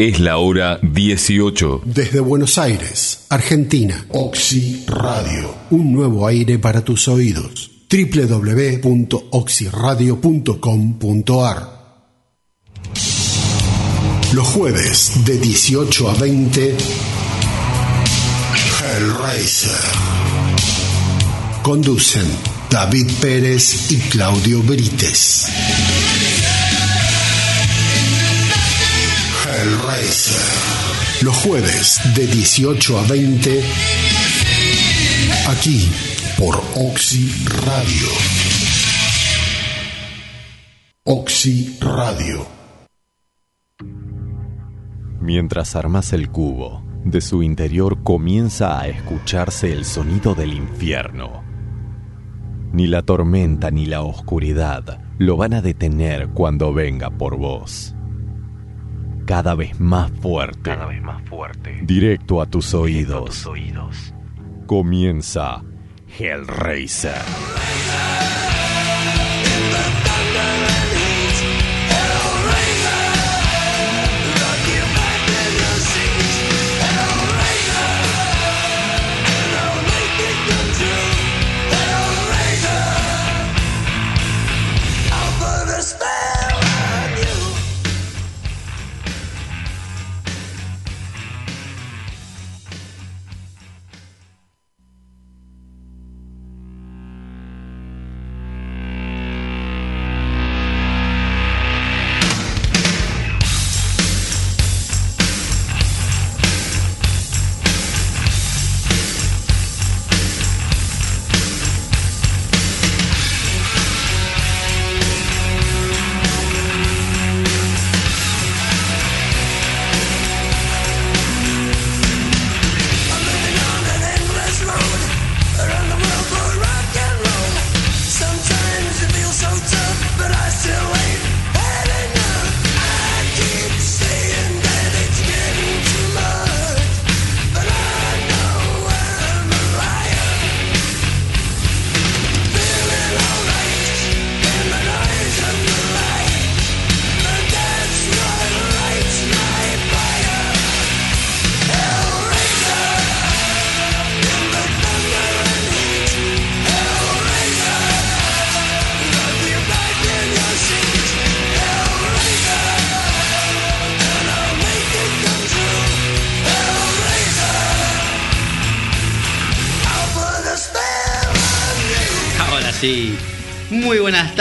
Es la hora 18. Desde Buenos Aires, Argentina, Oxy Radio. Un nuevo aire para tus oídos. www.oxyradio.com.ar Los jueves de 18 a 20 Hellraiser. Conducen David Pérez y Claudio Brites. Los jueves de 18 a 20 aquí por Oxy Radio. Oxy Radio. Mientras armas el cubo, de su interior comienza a escucharse el sonido del infierno. Ni la tormenta ni la oscuridad lo van a detener cuando venga por vos. Cada vez más fuerte. Cada vez más fuerte. Directo a tus oídos. tus oídos. Comienza Hellraiser. Ahora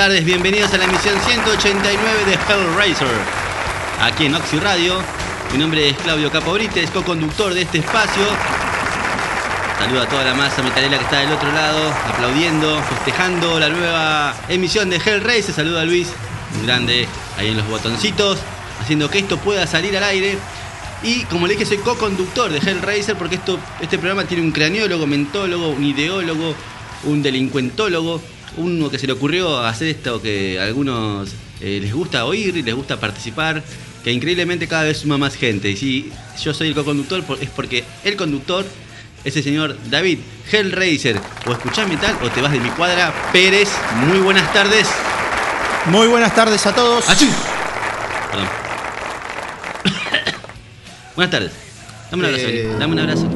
tardes, bienvenidos a la emisión 189 de Hellraiser. Aquí en Oxy Radio. Mi nombre es Claudio Capobrites, co-conductor de este espacio. Saludo a toda la masa metalera que está del otro lado, aplaudiendo, festejando la nueva emisión de Hellraiser. Saludo a Luis, un grande ahí en los botoncitos, haciendo que esto pueda salir al aire. Y como le dije, soy co-conductor de Hellraiser porque esto, este programa tiene un craniólogo, mentólogo, un ideólogo, un delincuentólogo, uno que se le ocurrió hacer esto que a algunos eh, les gusta oír y les gusta participar, que increíblemente cada vez suma más gente. Y si yo soy el co-conductor es porque el conductor es el señor David Hellraiser. O escuchás metal o te vas de mi cuadra. Pérez, muy buenas tardes. Muy buenas tardes a todos. ¡Achú! Perdón. buenas tardes. Dame un abrazo, Eh, dame un abrazo.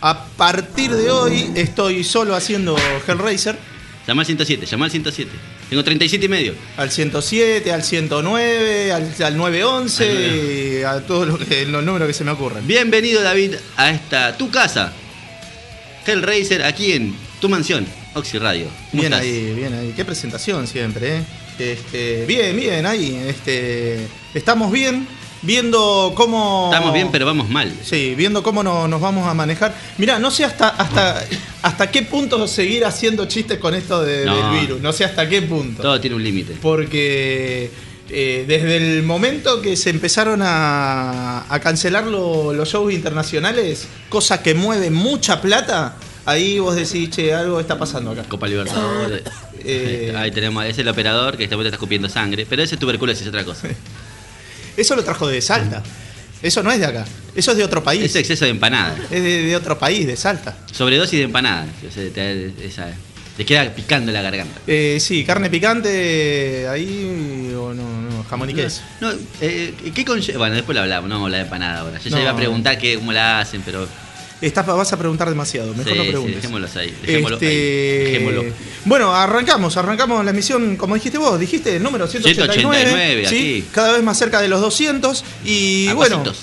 A partir de hoy estoy solo haciendo Hellraiser. Llama al 107, llama al 107. Tengo 37 y medio. Al 107, al 109, al, al 911, y a todos lo los números que se me ocurren. Bienvenido David a esta tu casa. Hellraiser aquí en tu mansión, Oxy Radio. ¿Cómo Bien estás? ahí, bien ahí. Qué presentación siempre, ¿eh? Este, bien, bien, ahí. Este, estamos bien, viendo cómo. Estamos bien, pero vamos mal. Sí, viendo cómo no- nos vamos a manejar. Mira, no sé hasta, hasta, hasta qué punto seguir haciendo chistes con esto de- No. del virus. No sé hasta qué punto. Todo tiene un límite. Porque eh, desde el momento que se empezaron a, a cancelar lo- los shows internacionales, cosa que mueve mucha plata, ahí vos decís, che, algo está pasando acá. Copa Libertadores. Eh. Ahí tenemos, es el operador que este momento está escupiendo sangre. Pero ese tuberculosis es otra cosa. Eso lo trajo de Salta. Eso no es de acá. Eso es de otro país. Es exceso de empanada. Es de, de otro país, de Salta. Sobredosis de empanada. O sea, te- esa- Te queda picando la garganta. Eh, sí, carne picante ahí o no, no, jamón y queso. No, eh, ¿qué Bueno, después lo hablamos, no vamos a hablar de empanada ahora. Yo ya No. iba a preguntar que, cómo la hacen, pero. Estás, vas a preguntar demasiado, mejor sí, no sí, preguntes. dejémoslos ahí. Dejémoslo Este, ahí. Dejémoslo. Bueno, arrancamos, arrancamos la emisión, como dijiste vos, dijiste el número 189, 189, ¿sí? cada vez más cerca de los 200 y A bueno, pasitos.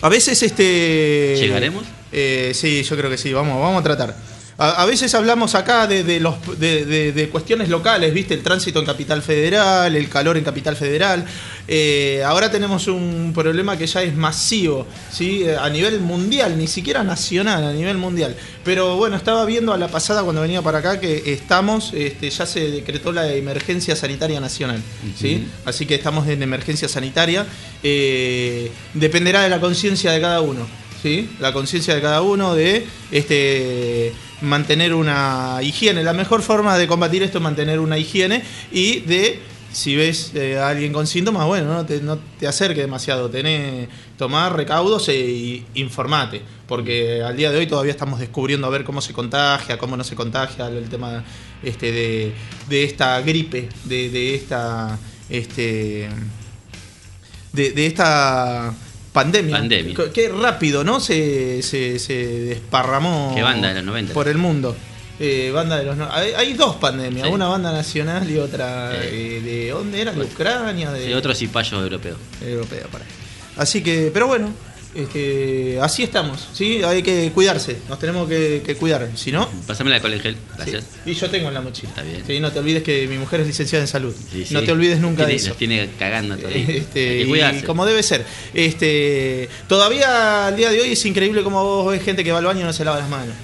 a veces este ¿Llegaremos? eh, sí, yo creo que sí, vamos, vamos a tratar. A, a veces hablamos acá de, de los, de, de- de cuestiones locales, ¿viste? El tránsito en Capital Federal, el calor en Capital Federal. Eh, ahora tenemos un problema que ya es masivo, ¿sí? Eh, A nivel mundial, ni siquiera nacional, a nivel mundial. Pero bueno, estaba viendo a la pasada cuando venía para acá que estamos, este, ya se decretó la emergencia sanitaria nacional, ¿sí? Así que estamos en emergencia sanitaria. Eh, dependerá de la conciencia de cada uno. ¿sí? La conciencia de cada uno de este mantener una higiene. La mejor forma de combatir esto es mantener una higiene y de si ves eh, a alguien con síntomas, bueno, no te, no te acerques demasiado, tenés, tomar recaudos e y informate, porque al día de hoy todavía estamos descubriendo a ver cómo se contagia, cómo no se contagia, el tema este, de, de esta gripe, de, de esta este de, de esta pandemia. Pandemia. Qué- Qué rápido, ¿no? Se, se, se desparramó Qué banda de los 90. por el mundo. Eh, banda de los no- hay, hay dos pandemias, Sí. una banda nacional y otra Sí. eh, de dónde era, de Ucrania, de Sí, otro cipallo europeo. europea, para. Así que, pero bueno, este, así estamos, ¿sí? Hay que cuidarse, nos tenemos que, que cuidar, si no, Pásame la colegel, gracias. Sí. Y yo tengo en la mochila. Está bien. Sí, no te olvides que mi mujer es licenciada en salud. Sí. No te olvides nunca Tiene- de eso. Nos tiene cagando el día. Este, y como debe ser. Este, todavía al día de hoy es increíble como vos ves gente que va al baño y no se lava las manos.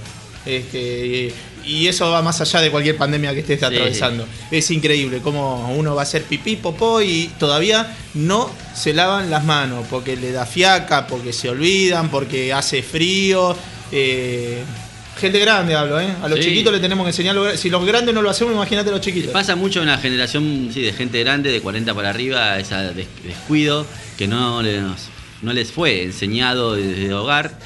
Este, y, eso va más allá de cualquier pandemia que estés Sí. atravesando. Es increíble cómo uno va a hacer pipí, popó y todavía no se lavan las manos porque le da fiaca, porque se olvidan, porque hace frío. eh, gente grande hablo, ¿eh? A los Sí. chiquitos le tenemos que enseñar. Si los grandes no lo hacemos, imagínate los chiquitos. Pasa mucho en la generación sí, de gente grande, de 40 para arriba, ese des- descuido que no les, no les fue enseñado desde hogar.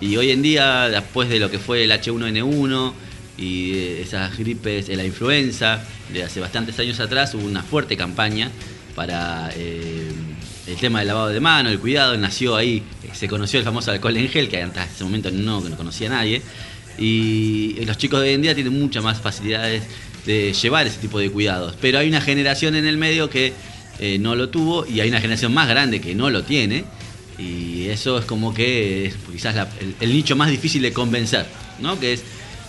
Y hoy en día, después de lo que fue el H1N1 y esas gripes, eh, la influenza, de hace bastantes años atrás, hubo una fuerte campaña para eh, el tema del lavado de manos, el cuidado. Nació ahí, eh, se conoció el famoso alcohol en gel, que hasta ese momento no, no conocía nadie. Y los chicos de hoy en día tienen muchas más facilidades de llevar ese tipo de cuidados. Pero hay una generación en el medio que eh, no lo tuvo y hay una generación más grande que no lo tiene. Y eso es como que es quizás la- el, el nicho más difícil de convencer, ¿no? Que es,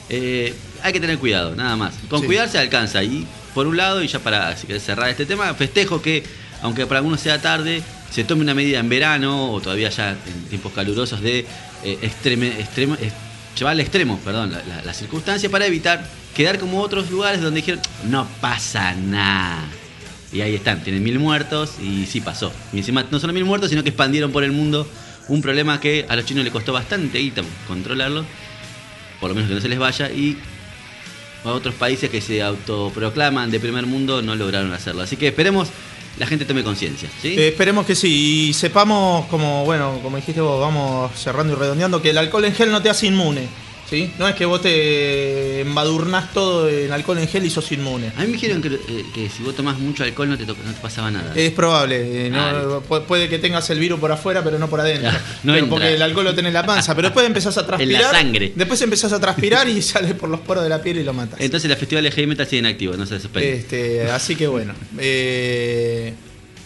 eh, hay que tener cuidado, nada más. Con Sí. cuidar se alcanza. Y por un lado, y ya para cerrar este tema, festejo que, aunque para algunos sea tarde, se tome una medida en verano o todavía ya en tiempos calurosos de eh, extreme, llevar al extremo, perdón, la, la- la circunstancia para evitar quedar como otros lugares donde dijeron, no pasa nada. Y ahí están, tienen mil muertos y sí pasó. Y encima no solo mil muertos, sino que expandieron por el mundo un problema que a los chinos les costó bastante guita controlarlo, por lo menos que no se les vaya, y a otros países que se autoproclaman de primer mundo no lograron hacerlo. Así que esperemos la gente tome conciencia. Eh, esperemos que sí. Y sepamos, como bueno, como dijiste vos, vamos cerrando y redondeando, que el alcohol en gel no te hace inmune. ¿Sí? No es que vos te embadurnás todo en alcohol en gel y sos inmune. a mí me dijeron que, eh, que si vos tomás mucho alcohol no te, no te pasaba nada. Es probable, eh, Ah, pu- puede que tengas el virus por afuera, pero no por adentro. No Pero porque el alcohol lo tenés en la panza. Pero después empezás a transpirar. sangre. Después empezás a transpirar y sale por los poros de la piel y lo matas. Entonces los festivales heavy metal siguen activos, no se desesperen. Este, así que bueno. eh,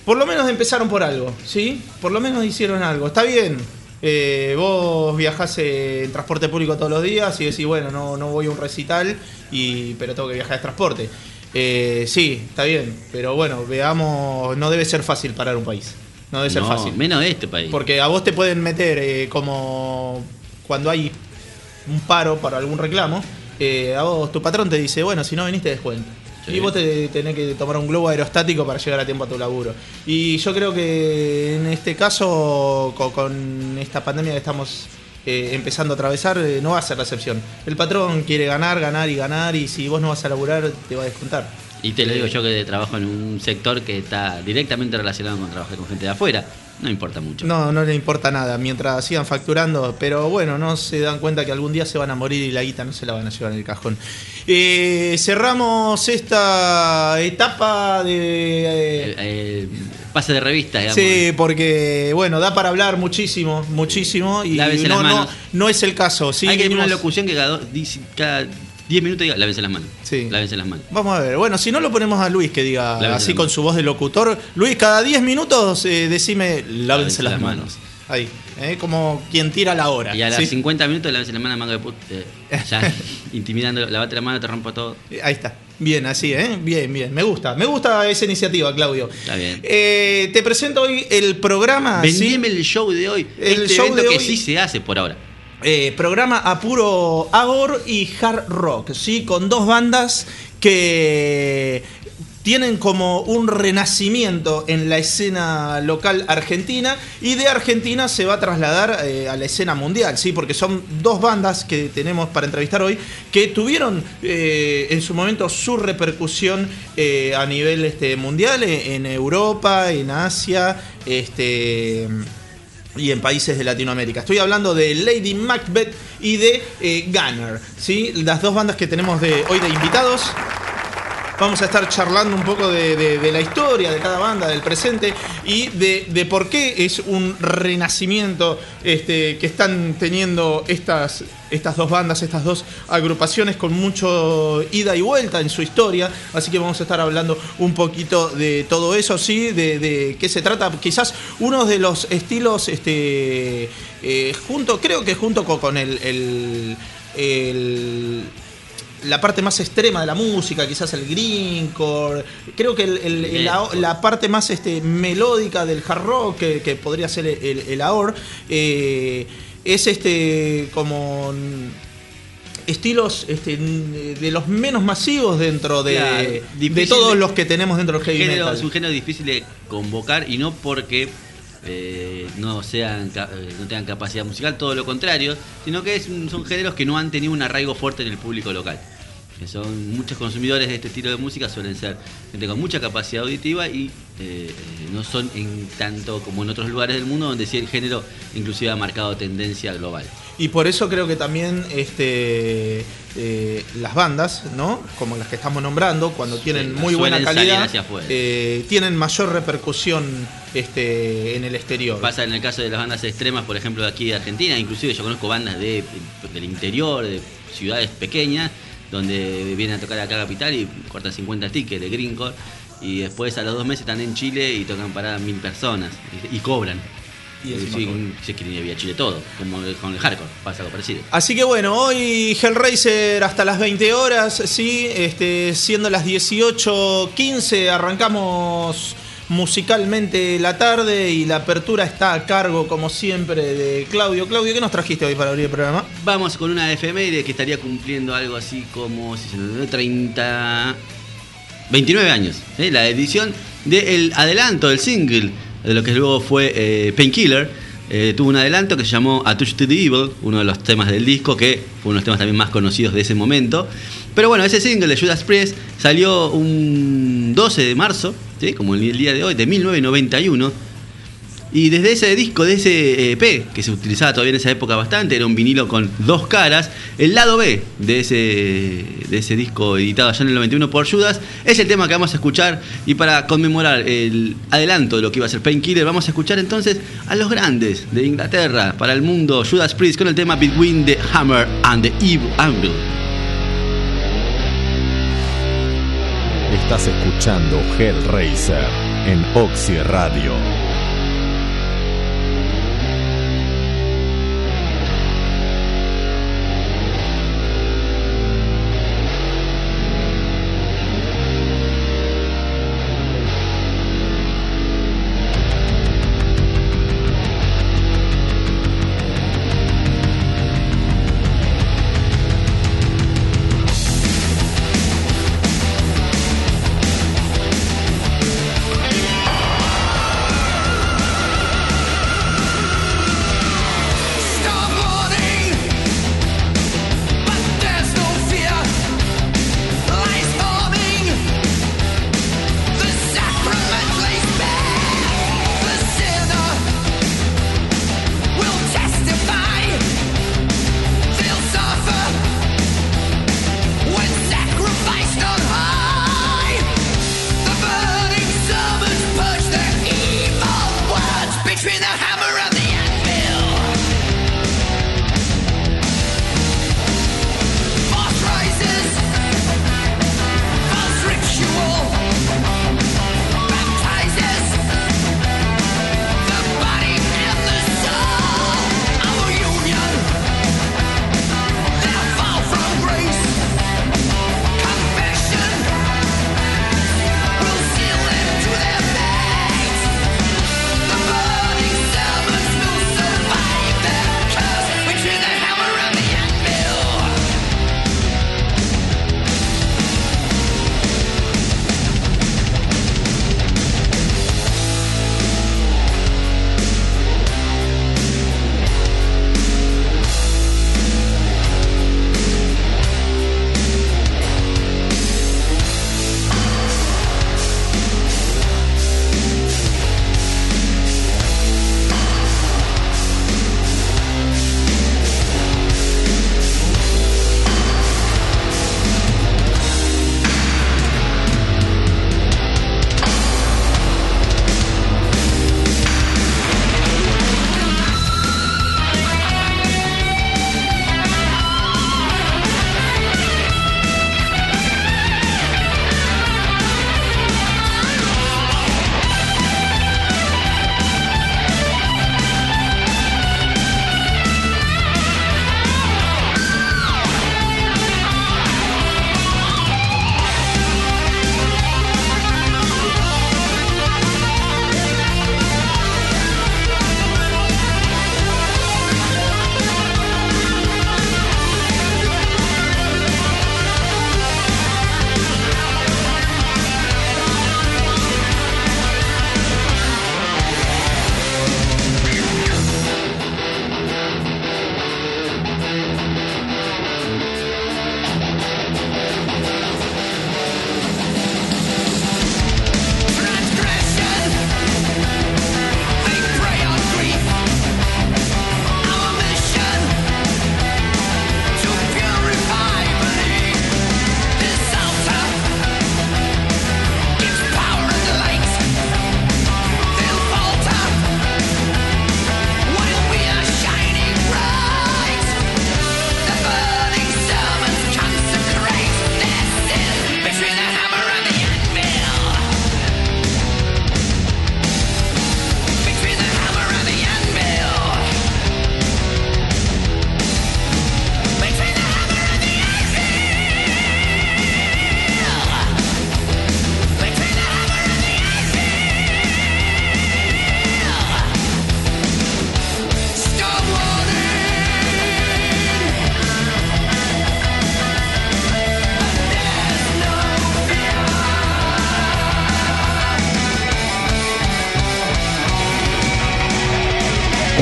por lo menos empezaron por algo, ¿sí? Por lo menos hicieron algo. Está bien. Eh, vos viajás en transporte público todos los días y decís, bueno, no, no voy a un recital, y, pero tengo que viajar en transporte. Eh, sí, está bien. Pero bueno, veamos, no debe ser fácil parar un país. No debe ser No, fácil. Menos de este país. Porque a vos te pueden meter eh, como cuando hay un paro para algún reclamo, eh, a vos tu patrón te dice, bueno, si no viniste descuento. Y vos te tenés que tomar un globo aerostático para llegar a tiempo a tu laburo. Y yo creo que en este caso, co- con, esta pandemia que estamos eh, empezando a atravesar, eh, no va a ser la excepción. El patrón quiere ganar, ganar y ganar, y si vos no vas a laburar, te va a descontar. Y te lo digo yo que trabajo en un sector que está directamente relacionado con trabajar con gente de afuera. No importa mucho. No, no le importa nada mientras sigan facturando, pero bueno, no se dan cuenta que algún día se van a morir y la guita no se la van a llevar en el cajón. Eh, cerramos esta etapa de... eh, El- el pase de revista, digamos. Sí, porque bueno, da para hablar muchísimo, muchísimo y no, no, no es el caso. ¿sí? Hay que tener una locución que cada 10 minutos diga, lávense las manos. Sí. Lávense las manos. Vamos a ver, bueno, si no lo ponemos a Luis que diga Lávense así con su voz de locutor. Luis, cada 10 minutos eh, decime, lávense las las manos. manos. Ahí, eh, como quien tira la hora. Y a las ¿sí? 50 minutos lávense las manos, mango de puta. eh, ya intimidando, lavate la mano, te rompo todo. Ahí está. Bien, así, ¿eh? Bien, bien. Me gusta. Me gusta esa iniciativa, Claudio. Está bien. Eh, te presento hoy el programa. ¿sí? Vendíme el show de hoy. El este show evento de que hoy- sí se hace por ahora. Eh, programa a puro agor y hard rock, ¿sí? Con dos bandas que tienen como un renacimiento en la escena local argentina y de Argentina se va a trasladar eh, a la escena mundial, ¿sí? Porque son dos bandas que tenemos para entrevistar hoy que tuvieron eh, en su momento su repercusión a nivel este, mundial, en Europa, en Asia, este y en países de Latinoamérica. Estoy hablando de Lady Macbeth y de eh, Gunner, ¿sí? las dos bandas que tenemos de, hoy de invitados. Vamos a estar charlando un poco de, de- la historia de cada banda, del presente y de, de por qué es un renacimiento este, que están teniendo estas, estas dos bandas, estas dos agrupaciones con mucho ida y vuelta en su historia. Así que vamos a estar hablando un poquito de todo eso, sí, de, de qué se trata. Quizás uno de los estilos, este, eh, junto, creo que junto con, el la parte más extrema de la música, quizás el greencore, creo que el- el- el- la, la parte más este, melódica del hard rock, que, que podría ser el, AOR, eh, es este como estilos este, de los menos masivos dentro de, Claro, de todos de- los que tenemos dentro del heavy Género- metal. es un género difícil de convocar y no porque eh, no sean eh, no tengan capacidad musical, todo lo contrario, sino que es son géneros que no han tenido un arraigo fuerte en el público local. Que son muchos consumidores de este estilo de música suelen ser gente con mucha capacidad auditiva y eh, eh, no son en tanto como en otros lugares del mundo donde sí el género inclusive ha marcado tendencia global. Y por eso creo que también este, eh, las bandas, ¿no? Como las que estamos nombrando, cuando tienen Sí, muy buena calidad, eh, tienen mayor repercusión este, en el exterior. Pasa en el caso de las bandas extremas, por ejemplo, de aquí de Argentina, inclusive yo conozco bandas de, del interior, de ciudades pequeñas, donde vienen a tocar acá a Capital y cortan 50 tickets de Greencore, y después a los dos meses están en Chile y tocan para mil personas, y, y cobran. Y encima sí, se quieren ir a Chile todo, como con el hardcore, pasa algo parecido. Así que bueno, hoy Hellraiser hasta las 20 horas, sí, este, siendo las 18.15 arrancamos musicalmente la tarde y la apertura está a cargo, como siempre, de Claudio. Claudio, ¿qué nos trajiste hoy para abrir el programa? Vamos con una efeméride que estaría cumpliendo algo así como si se nos- 30 29 años, la edición del adelanto del single de lo que luego fue eh, Painkiller. eh, tuvo un adelanto que se llamó A Touch to the Evil, uno de los temas del disco, que fue uno de los temas también más conocidos de ese momento. Pero bueno, ese single de Judas Priest salió un 12 de marzo, como el día de hoy, de 1991. Y desde ese disco, de ese EP, que se utilizaba todavía en esa época bastante, era un vinilo con dos caras, el lado B de ese, de ese disco editado allá en el 91 por Judas, es el tema que vamos a escuchar. Y para conmemorar el adelanto de lo que iba a ser Painkiller, vamos a escuchar entonces a los grandes de Inglaterra, para el mundo, Judas Priest, con el tema Between the Hammer and the Evil Angle. Estás escuchando Hellraiser en Oxy Radio.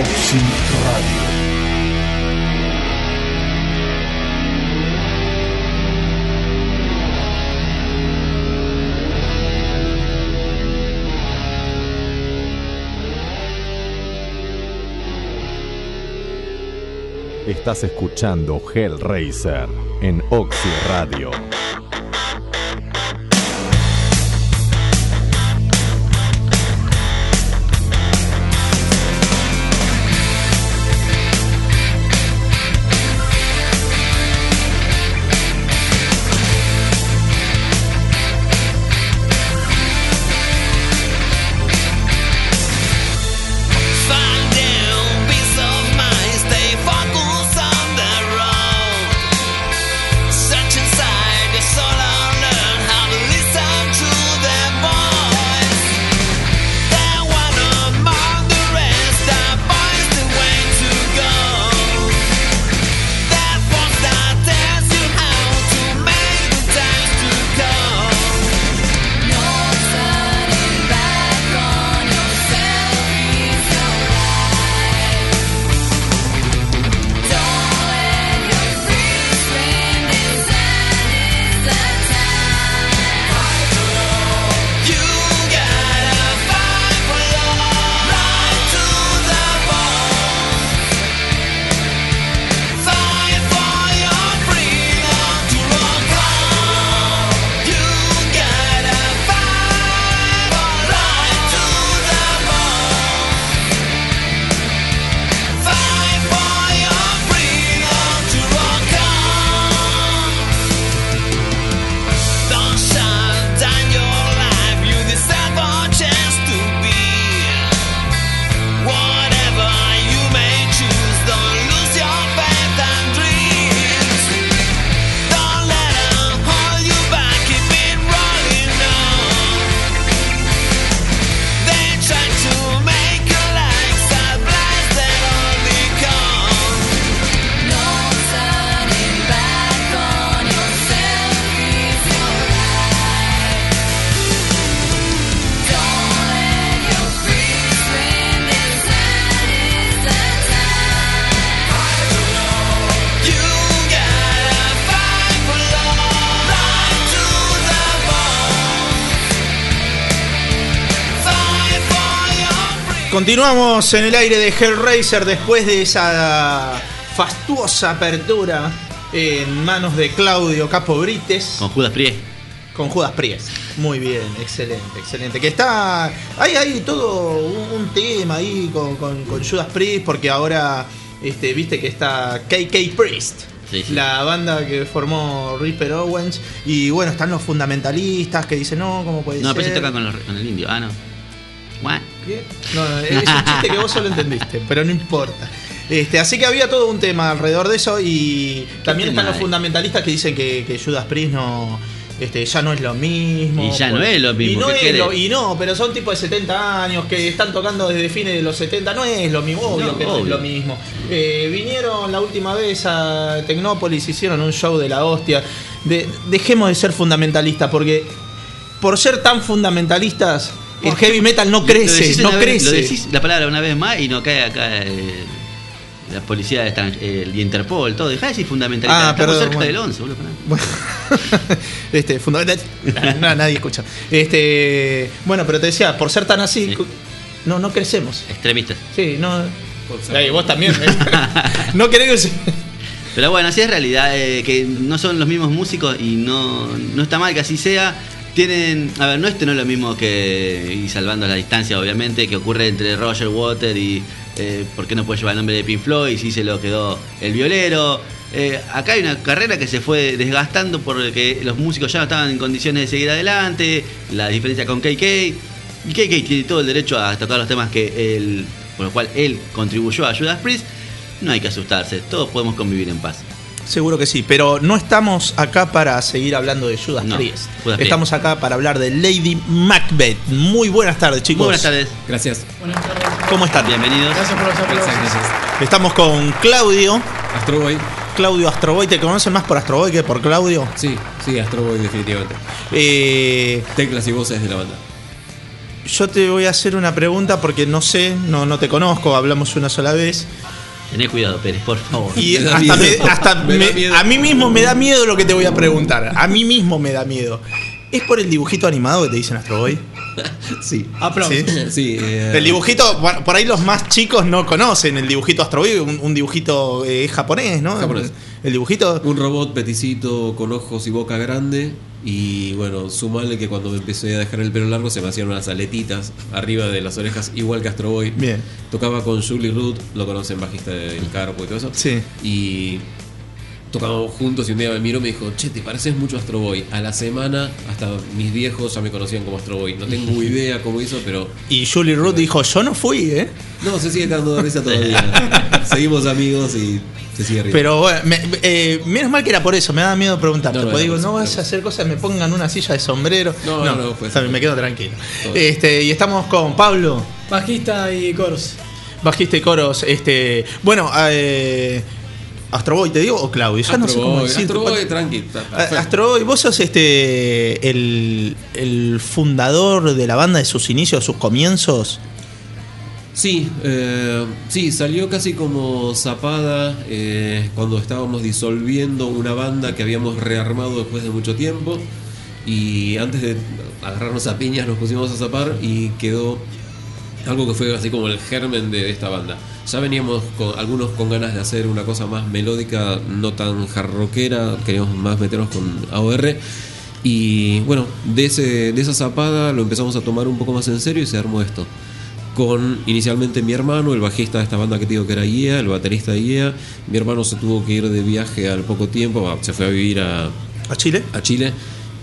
Radio. Estás escuchando Hellraiser en Oxy Radio. Continuamos en el aire de Hellraiser después de esa fastuosa apertura en manos de Claudio Capo Brites Con Judas Priest. con Judas Priest. Muy bien, excelente, excelente. Que está. Hay, hay todo un, tema ahí con, con- con Judas Priest, porque ahora este, viste que está KK Priest. Sí, sí. La banda que formó Ripper Owens. Y bueno, están los fundamentalistas que dicen, no, ¿cómo puede No, ser? pero se toca con, los- con el indio. Ah, no. ¿Qué? No, no, es un chiste que vos solo entendiste, pero no importa. Este, así que había todo un tema alrededor de eso y también están los hay? fundamentalistas que dicen que, que Judas Priest no, este, ya no es lo mismo. Y ya no es lo mismo, Y no, ¿qué es lo- y no, pero son tipos de 70 años que están tocando desde fines de los 70. No es lo mismo, obvio No, que no es lo mismo. Eh, vinieron la última vez a Tecnópolis, hicieron un show de la hostia. De- dejemos de ser fundamentalistas porque por ser tan fundamentalistas, el heavy metal no Lo crece, no vez- crece. Lo decís la palabra una vez más y no cae acá eh, la policía de el Interpol, todo. Dejá de decir fundamentalista. Ah, Estamos perdón, cerca bueno. del 11, boludo. Bueno, este, fundamental. No, nadie escucha. Este, bueno, pero te decía, por ser tan así, Sí. no, no crecemos. Extremistas. Sí, no. Ey, vos también. ¿eh? no querés que se- Pero bueno, así es realidad, eh, que no son los mismos músicos y no, no está mal que así sea. Tienen, a ver, no este no es lo mismo que, y salvando la distancia obviamente, que ocurre entre Roger Water y eh, por qué no puede llevar el nombre de Pink Floyd, si se lo quedó el violero. Eh, acá hay una carrera que se fue desgastando porque los músicos ya no estaban en condiciones de seguir adelante, la diferencia con KK. Y KK tiene todo el derecho a tocar los temas que él, por lo cual él contribuyó a Judas Priest. No hay que asustarse, todos podemos convivir en paz. Seguro que sí, pero no estamos acá para seguir hablando de Judas No, Priest. Judas Priest. Estamos acá para hablar de Lady Macbeth. Muy buenas tardes, chicos. Muy buenas tardes, Gracias. ¿Cómo están? bienvenidos. Gracias, gracias. Estamos con Claudio. Astroboy. Claudio Astroboy. ¿Te conocen más por Astroboy que por Claudio? Sí, sí, Astroboy definitivamente. Eh, Teclas y voces de la banda. yo te voy a hacer una pregunta porque no sé, no, no te conozco, hablamos una sola vez. Tené cuidado, Pérez, por favor. Y Me hasta, me- hasta Me a mí mismo me da miedo lo que te voy a preguntar. A mí mismo me da miedo. ¿Es por el dibujito animado que te dicen Astro Boy? Sí. Aplausos. ¿Sí? Sí, eh, El dibujito, bueno, por ahí los más chicos no conocen el dibujito Astro Boy, un, un dibujito eh, japonés, ¿no? Japonés. El dibujito. Un robot peticito con ojos y boca grande. Y bueno, sumarle que cuando me empecé a dejar el pelo largo se me hacían unas aletitas arriba de las orejas, igual que Astro Boy. Bien. Tocaba con Julie Root, lo conocen, bajista del Carpo y todo eso. Sí. Y tocábamos juntos y un día me miró y me dijo, che, te pareces mucho a Astro Boy. A la semana, hasta mis viejos ya me conocían como Astro Boy. No tengo idea cómo hizo, pero Y Julie Root dijo, yo no fui, ¿eh? no, se sigue de risa todavía. Seguimos amigos y Pero bueno, me- eh, menos mal que era por eso, me da miedo preguntarte. No, no, porque digo, por no vas a hacer cosas, me pongan una silla de sombrero. No, no, no, bien, me quedo tranquilo. Todo. Este, y estamos con Pablo, Bajista y coros. bajista y coros. Este, bueno, eh, Astro Boy, ¿te digo? O Claudio, ya no sé Astro cómo Boy, decir. Astro Boy, tranqui. está A- perfecto. Astro Boy, vos sos este el, el fundador de la banda de sus inicios, de sus comienzos. Sí, eh, sí, salió casi como zapada eh, cuando estábamos disolviendo una banda que habíamos rearmado después de mucho tiempo y antes de agarrarnos a piñas nos pusimos a zapar y quedó algo que fue así como el germen de esta banda. Ya veníamos con, algunos con ganas de hacer una cosa más melódica, no tan jarroquera, queríamos más meternos con AOR. Y bueno, de, ese, de esa zapada lo empezamos a tomar un poco más en serio y se armó esto. Con inicialmente mi hermano, el bajista de esta banda que te digo que era IEA, el baterista de IEA. Mi hermano se tuvo que ir de viaje al poco tiempo, se fue a vivir a, ¿A Chile? a Chile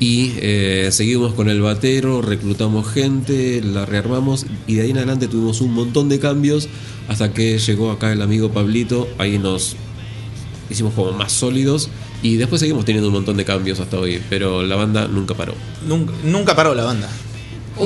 y eh, seguimos con el batero, reclutamos gente, la rearmamos y de ahí en adelante tuvimos un montón de cambios hasta que llegó acá el amigo Pablito, ahí nos hicimos como más sólidos y después seguimos teniendo un montón de cambios hasta hoy, pero la banda nunca paró. Nunca, nunca paró la banda.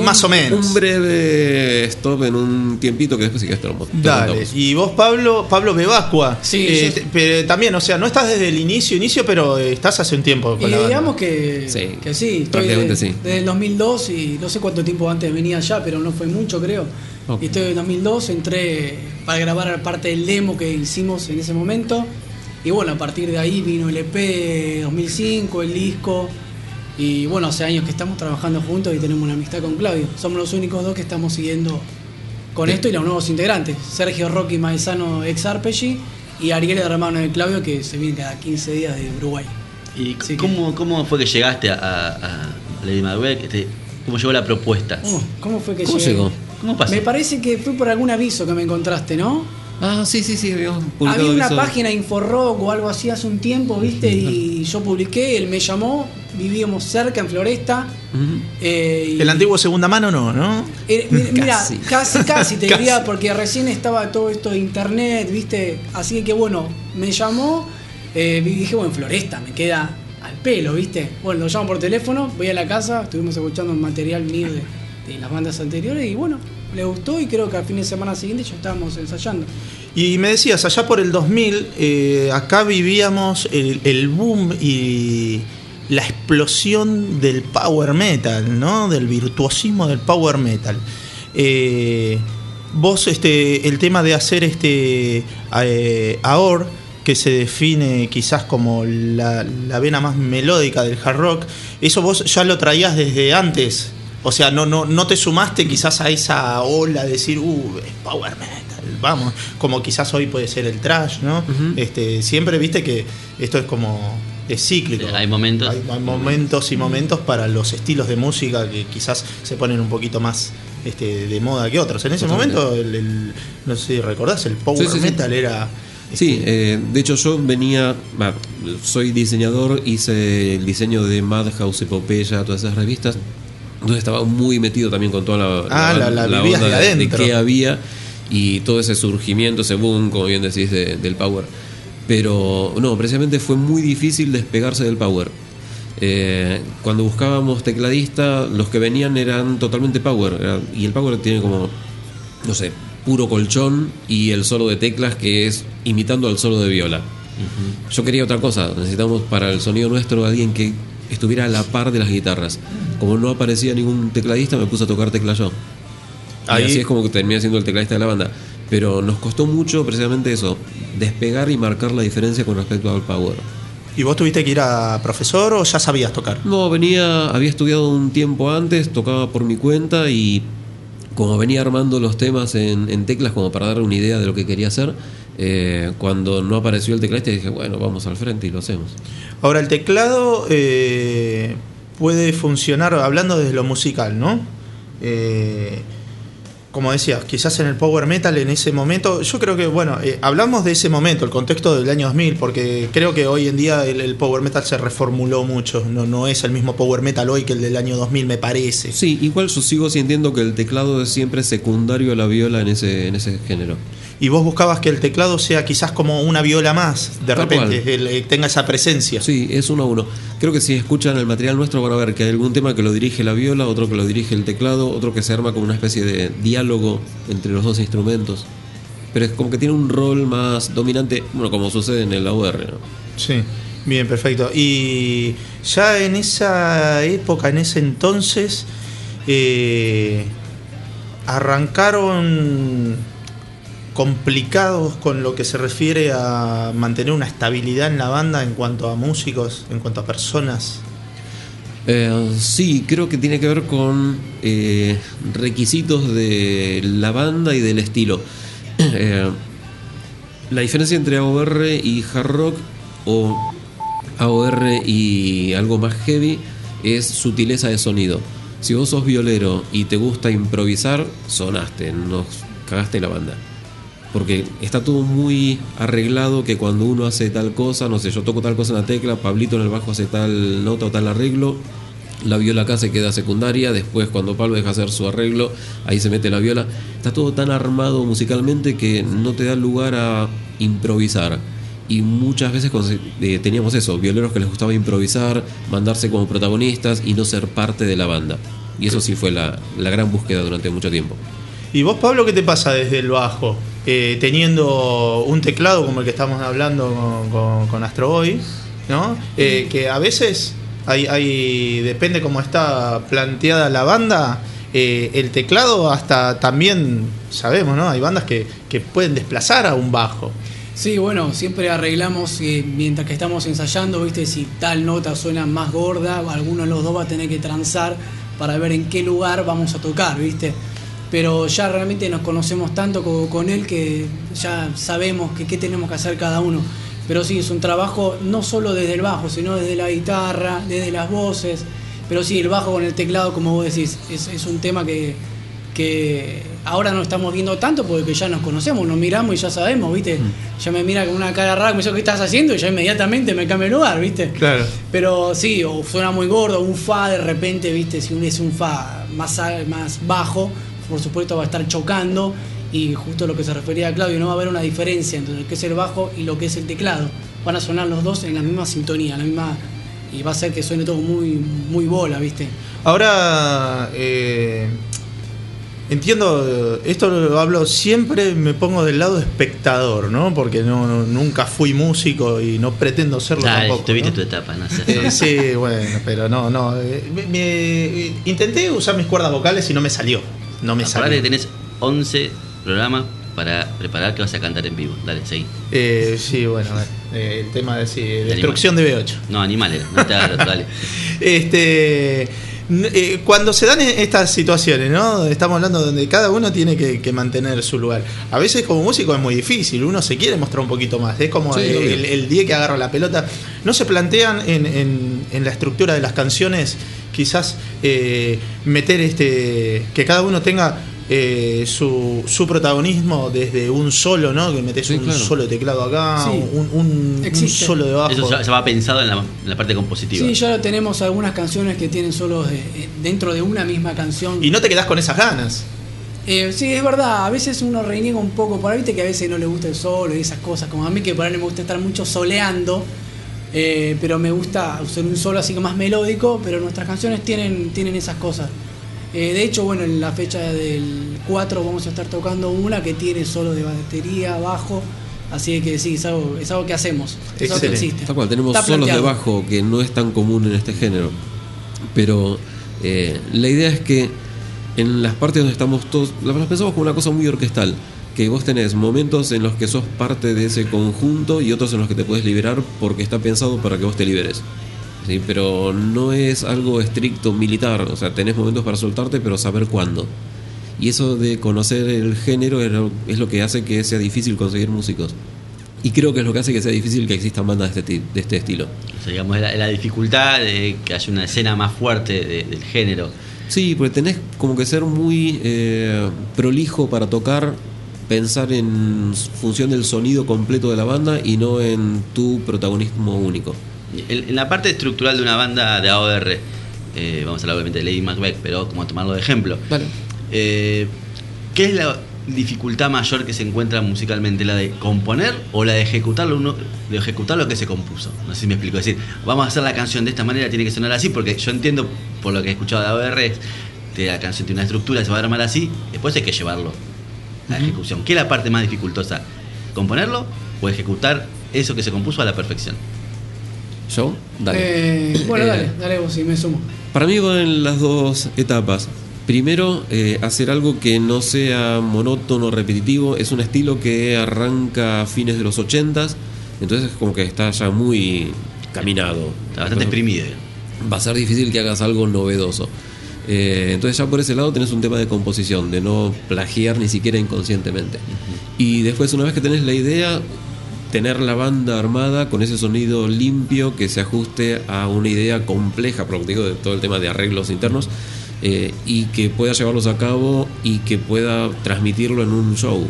Más o menos. Un breve stop en un tiempito que después sí que te lo te Dale. contamos. Y vos, Pablo, Pablo Bebascua. Sí, Eh, yo- te- pero también, o sea, no estás desde el inicio, inicio, pero estás hace un tiempo con Y la banda. digamos que Sí, que sí, estoy prácticamente de- sí. desde el 2002 y no sé cuánto tiempo antes venía allá, pero no fue mucho creo. Y estoy en el 2002, entré para grabar parte del demo que hicimos en ese momento. Y bueno, a partir de ahí vino el EP 2005, el disco. Y bueno, hace años que estamos trabajando juntos y tenemos una amistad con Claudio. Somos los únicos dos que estamos siguiendo con esto y los nuevos integrantes. Sergio Rocky Maezano, ex Arpeggi, y Ariel, hermano de Claudio, que se viene cada 15 días de Uruguay. ¿Y Así que- cómo, cómo fue que llegaste a, a, a Lady Macbeth? Este, ¿Cómo llegó la propuesta? Oh, ¿Cómo fue que ¿Cómo llegué? llegó? ¿Cómo pasó? Me parece que fue por algún aviso que me encontraste, ¿no? Ah, sí, sí, sí, Había una aviso. página Inforock o algo así hace un tiempo, ¿viste? Y yo publiqué, él me llamó, vivíamos cerca en Floresta. Eh, y- El antiguo segunda mano no, ¿no? Eh, mi- mira, Casi. casi, casi, te Casi. diría, porque recién estaba todo esto de internet, ¿viste? Así que bueno, me llamó, eh, dije, bueno, Floresta, me queda al pelo, ¿viste? Bueno, lo llamo por teléfono, voy a la casa, estuvimos escuchando material mío de, de las bandas anteriores y bueno, le gustó y creo que al fin de semana siguiente ya estábamos ensayando. Y me decías, allá por el 2000, eh, acá vivíamos el, boom y la explosión del power metal, ¿no? Del virtuosismo del power metal. Eh, vos, este, el tema de hacer este eh, AOR, que se define quizás como la vena más melódica del hard rock, eso vos ya lo traías desde antes. O sea, no, no, no te sumaste quizás a esa ola de decir, uh, es power metal, vamos, como quizás hoy puede ser el trash, ¿no? este, siempre viste que esto es como es cíclico. Sí, hay momentos. Hay, hay momentos y momentos para los estilos de música que quizás se ponen un poquito más este, de moda que otros. En ese Totalmente. momento, el, el- no sé si recordás, el power Sí, sí, sí. metal era... Sí, este, eh, de hecho yo venía, soy diseñador, hice el diseño de Madhouse, Epopeya, todas esas revistas. Entonces estaba muy metido también con toda la, Ah, la- la onda de de, adentro. qué había y todo ese surgimiento, ese boom, como bien decís, de- del power. Pero no, precisamente fue muy difícil despegarse del power. Eh, cuando buscábamos tecladista, los que venían eran totalmente power. era- y el power tiene como, no sé, puro colchón y el solo de teclas que es imitando al solo de viola. Yo quería otra cosa, necesitamos para el sonido nuestro alguien que estuviera a la par de las guitarras. Como no aparecía ningún tecladista, me puse a tocar tecla yo. Ahí- Y así es como que termina siendo el tecladista de la banda. Pero nos costó mucho precisamente eso, despegar y marcar la diferencia con respecto al power. ¿Y vos tuviste que ir a profesor o ya sabías tocar? No, venía, había estudiado un tiempo antes, tocaba por mi cuenta y como venía armando los temas en, en teclas como para dar una idea de lo que quería hacer, eh, cuando no apareció el tecladista dije, bueno, vamos al frente y lo hacemos. Ahora, el teclado eh, puede funcionar, hablando desde lo musical, ¿no? Eh, como decías, quizás en el power metal en ese momento, yo creo que, bueno, eh, hablamos de ese momento, el contexto del año 2000, porque creo que hoy en día el, el power metal se reformuló mucho, no, no es el mismo power metal hoy que el del año 2000, me parece. Sí, igual yo sigo sintiendo que el teclado es siempre secundario a la viola en ese, en ese género. Y vos buscabas que el teclado sea quizás como una viola más, de Tal repente, el- eh, tenga esa presencia. Sí, es uno a uno. Creo que si escuchan el material nuestro van a ver que hay algún tema que lo dirige la viola, otro que lo dirige el teclado, otro que se arma como una especie de diálogo entre los dos instrumentos. Pero es como que tiene un rol más dominante, bueno, como sucede en el AUR. ¿no? Sí, bien, perfecto. Y ya en esa época, en ese entonces, eh, arrancaron complicados con lo que se refiere a mantener una estabilidad en la banda en cuanto a músicos, en cuanto a personas. Eh, sí, creo que tiene que ver con eh, requisitos de la banda y del estilo. Eh, la diferencia entre AOR y hard rock o AOR y algo más heavy es sutileza de sonido. Si vos sos violero y te gusta improvisar, sonaste, nos cagaste la banda. Porque está todo muy arreglado que cuando uno hace tal cosa, no sé, yo toco tal cosa en la tecla, Pablito en el bajo hace tal nota o tal arreglo, la viola acá se queda secundaria, después cuando Pablo deja hacer su arreglo, ahí se mete la viola. Está todo tan armado musicalmente que no te da lugar a improvisar. Y muchas veces eh, teníamos eso, violeros que les gustaba improvisar, mandarse como protagonistas y no ser parte de la banda. Y eso sí fue la, la gran búsqueda durante mucho tiempo. ¿Y vos, Pablo, qué te pasa desde el bajo? Eh, teniendo un teclado como el que estamos hablando con, con, Astro Boy, ¿no? Eh, que a veces hay, hay, depende cómo está planteada la banda, eh, el teclado hasta también, sabemos, ¿no? Hay bandas que, que pueden desplazar a un bajo. Sí, bueno, siempre arreglamos eh, mientras que estamos ensayando, viste, si tal nota suena más gorda, alguno de los dos va a tener que transar para ver en qué lugar vamos a tocar, viste. Pero ya realmente nos conocemos tanto co- con, él que ya sabemos que qué tenemos que hacer cada uno. Pero sí, es un trabajo no solo desde el bajo, sino desde la guitarra, desde las voces. Pero sí, el bajo con el teclado, como vos decís, es, es un tema que, que ahora no estamos viendo tanto porque ya nos conocemos, nos miramos y ya sabemos, ¿viste? Ya me mira con una cara rara, me dice, ¿qué estás haciendo? Y ya inmediatamente me cambio de lugar, ¿viste? Claro. Pero sí, o suena muy gordo, un fa de repente, ¿viste? Si es un fa más, más bajo, por supuesto va a estar chocando y justo lo que se refería a Claudio, no va a haber una diferencia entre lo que es el bajo y lo que es el teclado. Van a sonar los dos en la misma sintonía, la misma... Y va a ser que suene todo muy, muy bola, ¿viste? Ahora, eh, entiendo, esto lo hablo siempre, me pongo del lado espectador, ¿no? Porque no, no- nunca fui músico y no pretendo serlo Dale, tampoco. tuviste ¿no? tu etapa, no sé. Eh, sí, bueno, pero no, no. eh, me- me- intenté usar mis cuerdas vocales y no me salió. No me Acordate salió. que tenés 11 programas para preparar que vas a cantar en vivo. Dale, seguí. Eh, sí, bueno, a ver, eh, el tema de sí, destrucción de B8. No, animales, no te dale. Este, eh, cuando se dan e- estas situaciones, ¿no? Estamos hablando donde cada uno tiene que, que mantener su lugar. A veces como músico es muy difícil, uno se quiere mostrar un poquito más. Es como Sí, el- el día que agarra la pelota. No se plantean en, en- en la estructura de las canciones quizás eh, meter este que cada uno tenga eh, su, su protagonismo desde un solo, ¿no? Que metes Sí, un claro. solo teclado acá, Sí. un, un- un Existe. solo de bajo. Eso ya, ya va pensado en la, en la parte compositiva. Sí, ya tenemos algunas canciones que tienen solos de- eh, dentro de una misma canción. Y no te quedás con esas ganas. Eh, sí, es verdad, a veces uno reniega un poco, por ahí viste que a veces no le gusta el solo y esas cosas, como a mí que por ahí no me gusta estar mucho soleando, eh, pero me gusta usar un solo así que más melódico, pero nuestras canciones tienen, tienen esas cosas. Eh, de hecho, bueno, en la fecha del 4 vamos a estar tocando una que tiene solo de batería, bajo, así que sí, es algo, es algo que hacemos, es algo que existe. Tal cual, tenemos Está solos de bajo que no es tan común en este género. Pero eh, la idea es que en las partes donde estamos todos, las pensamos como una cosa muy orquestal, que vos tenés momentos en los que sos parte de ese conjunto y otros en los que te puedes liberar porque está pensado para que vos te liberes. ¿Sí? Pero no es algo estricto militar, o sea, tenés momentos para soltarte, pero saber cuándo. Y eso de conocer el género es lo- es lo que hace que sea difícil conseguir músicos. Y creo que es lo que hace que sea difícil que existan bandas de este, de este estilo. O sea, digamos, la, la dificultad de que haya una escena más fuerte de- del género. Sí, porque tenés como que ser muy eh, prolijo para tocar, pensar en función del sonido completo de la banda y no en tu protagonismo único. En, en la parte estructural de una banda de AOR, eh, vamos a hablar obviamente de Lady Macbeth, pero como tomarlo de ejemplo. Vale. Eh, ¿Qué es la dificultad mayor que se encuentra musicalmente? ¿La de componer o la de ejecutar lo, uno- de ejecutar lo que se compuso? No sé si me explico. Es decir, vamos a hacer la canción de esta manera, tiene que sonar así, porque yo entiendo, por lo que he escuchado de AOR, que la canción tiene una estructura, se va a armar así, después hay que llevarlo a la ejecución. ¿Qué es la parte más dificultosa? ¿Componerlo o ejecutar eso que se compuso a la perfección? ¿Yo? Dale. Eh, bueno, Eh, dale, dale vos y me sumo. Para mí van las dos etapas. Primero, eh, hacer algo que no sea monótono, repetitivo. Es un estilo que arranca a fines de los 80s, entonces como que está ya muy caminado. Está bastante exprimido. Va a ser difícil que hagas algo novedoso. Eh, entonces ya por ese lado tenés un tema de composición, de no plagiar ni siquiera inconscientemente. Y después una vez que tenés la idea, tener la banda armada con ese sonido limpio que se ajuste a una idea compleja, por lo que digo, de todo el tema de arreglos internos, eh, y que pueda llevarlos a cabo y que pueda transmitirlo en un show.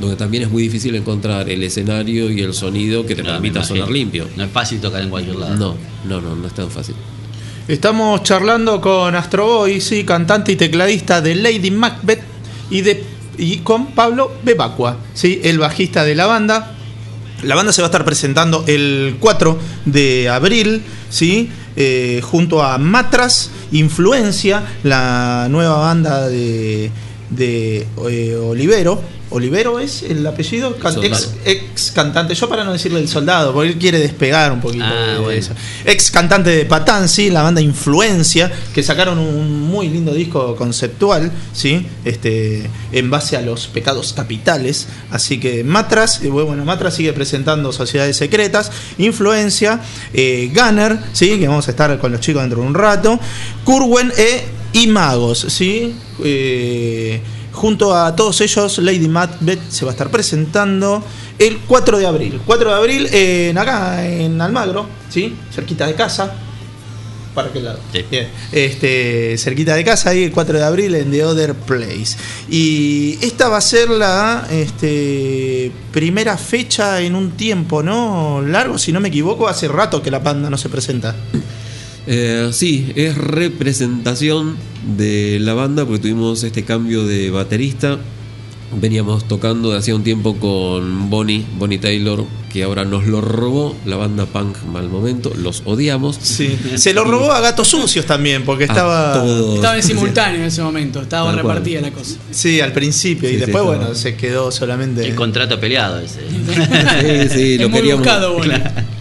Donde también es muy difícil encontrar el escenario y el sonido que te No, permita sonar limpio. No es fácil tocar en cualquier lado. No, no, no, no es tan fácil. Estamos charlando con Astro Boy, sí, cantante y tecladista de Lady Macbeth y, de, y con Pablo Bebacua, sí, el bajista de la banda. La banda se va a estar presentando el 4 de abril, ¿sí? Eh, junto a Matras Influencia, la nueva banda de, de eh, Olivero. ¿Olivero es el apellido? Ex, ex cantante, yo para no decirle el soldado, porque él quiere despegar un poquito Ah, de bueno. eso. Ex cantante de Patán, sí, la banda Influencia, que sacaron un muy lindo disco conceptual, sí, este, en base a los pecados capitales. Así que Matras, bueno, Matras sigue presentando Sociedades Secretas, Influencia, eh, Gunner, sí, que vamos a estar con los chicos dentro de un rato, Curwen e y Magos, sí. Eh, Junto a todos ellos, Lady Macbeth se va a estar presentando el 4 de abril. 4 de abril en acá en Almagro, ¿sí? Cerquita de casa. ¿Para qué lado? Sí. Bien. Este, cerquita de casa, ahí el 4 de abril en The Other Place. Y esta va a ser la este, primera fecha en un tiempo, ¿no? Largo, si no me equivoco, hace rato que la banda no se presenta. Eh, sí, es representación de la banda porque tuvimos este cambio de baterista. Veníamos tocando de hacía un tiempo con Bonnie, Bonnie Taylor, que ahora nos lo robó la banda punk mal momento. Los odiamos. Sí. Se lo robó a Gatos Sucios también, porque estaba. todos. Estaba en simultáneo en ese momento, estaba Tal cual. repartida la cosa. Sí, al principio. Sí, y sí, después, estaba. bueno, se quedó solamente. El contrato peleado ese. Sí, sí, Es lo muy queríamos. buscado, bueno.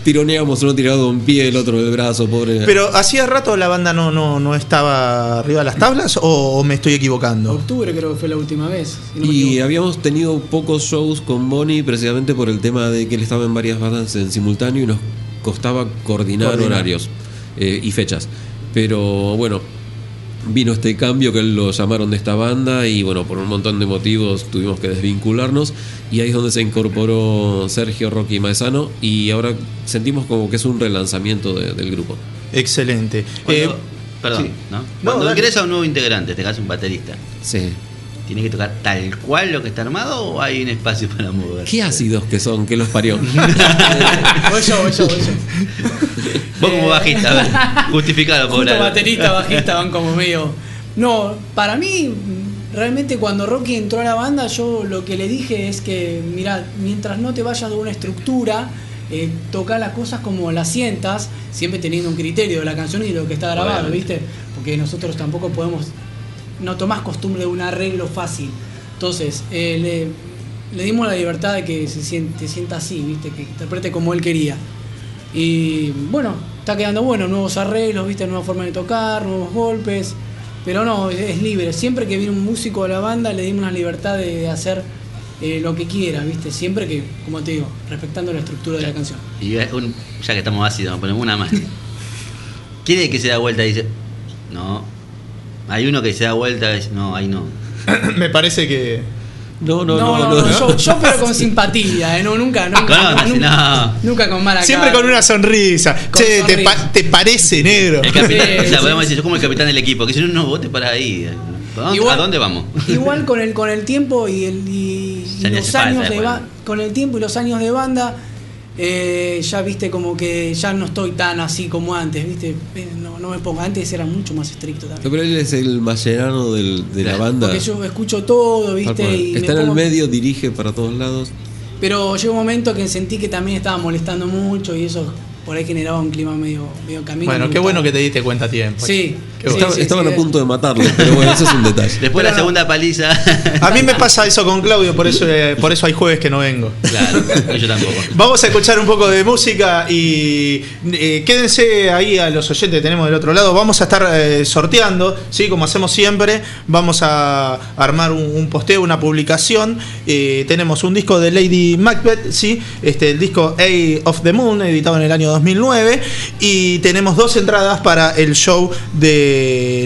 Tironeamos uno tirado de un pie, el otro del brazo, pobre. Pero hacía rato la banda no, no, no estaba arriba de las tablas o, o me estoy equivocando. Octubre creo que fue la última vez. si no me Y habíamos tenido pocos shows con Bonnie precisamente por el tema de que él estaba en varias bandas en simultáneo y nos costaba coordinar, Coordinar. horarios eh, y fechas. Pero bueno, vino este cambio que lo llamaron de esta banda y bueno, por un montón de motivos tuvimos que desvincularnos y ahí es donde se incorporó Sergio Rocky Maezano y ahora sentimos como que es un relanzamiento de- del grupo. Excelente. Cuando- Eh, perdón, sí. ¿no? No, Cuando dale. ingresa un nuevo integrante, te caso un baterista, Sí. ¿tiene que tocar tal cual lo que está armado o hay un espacio para mover? Qué ácidos que son, que los parió. Voy yo, voy yo, voy yo. Vos como bajista, a ver, justificalo, por baterista, bajista van como medio. No, para mí, realmente cuando Rocky entró a la banda, yo lo que le dije es que, mira, mientras no te vayas de una estructura, eh, toca las cosas como las sientas, siempre teniendo un criterio de la canción y de lo que está grabado, Obviamente. ¿viste? Porque nosotros tampoco podemos. No tomás costumbre de un arreglo fácil. Entonces, eh, le, le dimos la libertad de que se siente, sienta así, ¿viste? Que interprete como él quería. Y bueno, está quedando bueno, nuevos arreglos, viste, nueva forma de tocar, nuevos golpes. Pero no, es libre. Siempre que viene un músico a la banda le dimos una libertad de, de hacer eh, lo que quiera, ¿viste? Siempre que, como te digo, respetando la estructura de la canción. Y un- ya que estamos ácidos, ponemos una más. ¿Quién es el que se da vuelta y dice, no? Hay uno que se da vuelta y dice, no, ahí no. Me parece que. No, No, no, no, yo, yo pero con simpatía, ¿eh? No, nunca, nunca, Con- nunca, no. nunca con mala Siempre cara. con una sonrisa. Con che, te, pa- te parece negro. El capitán, Sí, o sea, sí. podemos decir, yo como el capitán del equipo, que si no, no, vos te para ahí. ¿A dónde, Igual- a dónde vamos? Igual con el con el tiempo y, el, y, los años de con el tiempo y los años de banda eh, ya viste como que ya no estoy tan así como antes, viste, Eh, no, no me pongo, antes era mucho más estricto también. Pero él es el mascherano del- de la banda. Porque yo escucho todo, viste, y me Está en el medio, dirige para todos lados. Pero llegó un momento que sentí que también estaba molestando mucho y eso por ahí generaba un clima medio, medio camino. Bueno, qué bueno que te diste cuenta a tiempo. Sí, Qué sí, bueno. Estaba- sí, estaban sí, a punto de matarlo, pero bueno, eso es un detalle. Después de la segunda paliza. A mí me pasa eso con Claudio, por eso, eh, por eso hay jueves que no vengo. claro, no, yo tampoco. Vamos a escuchar un poco de música y eh, quédense ahí a los oyentes que tenemos del otro lado. Vamos a estar eh, sorteando, ¿sí? como hacemos siempre. Vamos a armar un, un posteo, una publicación. Eh, tenemos un disco de Lady Macbeth, ¿sí? este, el disco A of the Moon, editado en el año 2009. Y tenemos dos entradas para el show de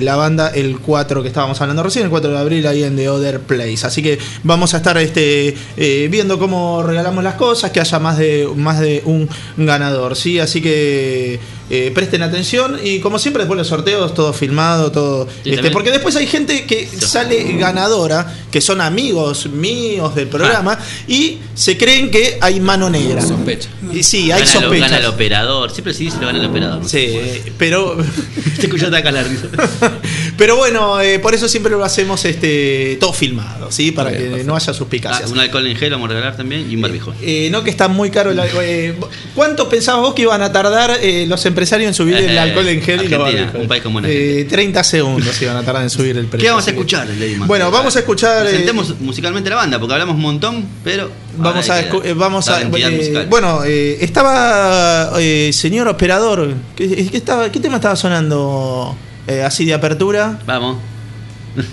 la banda, el 4 que estábamos hablando recién, el 4 de abril, ahí en The Other Place. Así que vamos a estar este, eh, viendo cómo regalamos las cosas, que haya más de, más de un ganador. ¿sí? Así que eh, presten atención y como siempre después los sorteos, todo filmado, todo... Este, porque después hay gente que sale ganadora, que son amigos míos del programa, y se creen que hay mano negra. Sospecha. Y sí, hay sospechas. gana el operador. Siempre sí dice lo gana el operador. Sí, pero Te escuchó acá la risa. pero bueno, eh, por eso siempre lo hacemos este todo filmado, ¿sí? Para bien, que perfecto. no haya Ah, suspicacias. un alcohol en gel vamos a regalar también y un barbijo. Eh, no que está muy caro el alcohol. eh, ¿Cuánto pensabas vos que iban a tardar eh, los empresarios en subir el Eh, alcohol en gel y Argentina, barbijos? un país Eh, 30 segundos iban a tardar en subir el precio. ¿Qué vamos a escuchar, Lady? Bueno, vamos a escuchar, eh, Presentemos musicalmente la banda, porque hablamos un montón, pero. Vamos ahora a, hay que escu- eh, vamos a eh, bueno eh, estaba eh, señor operador ¿qué, qué estaba qué tema estaba sonando eh, así de apertura Vamos.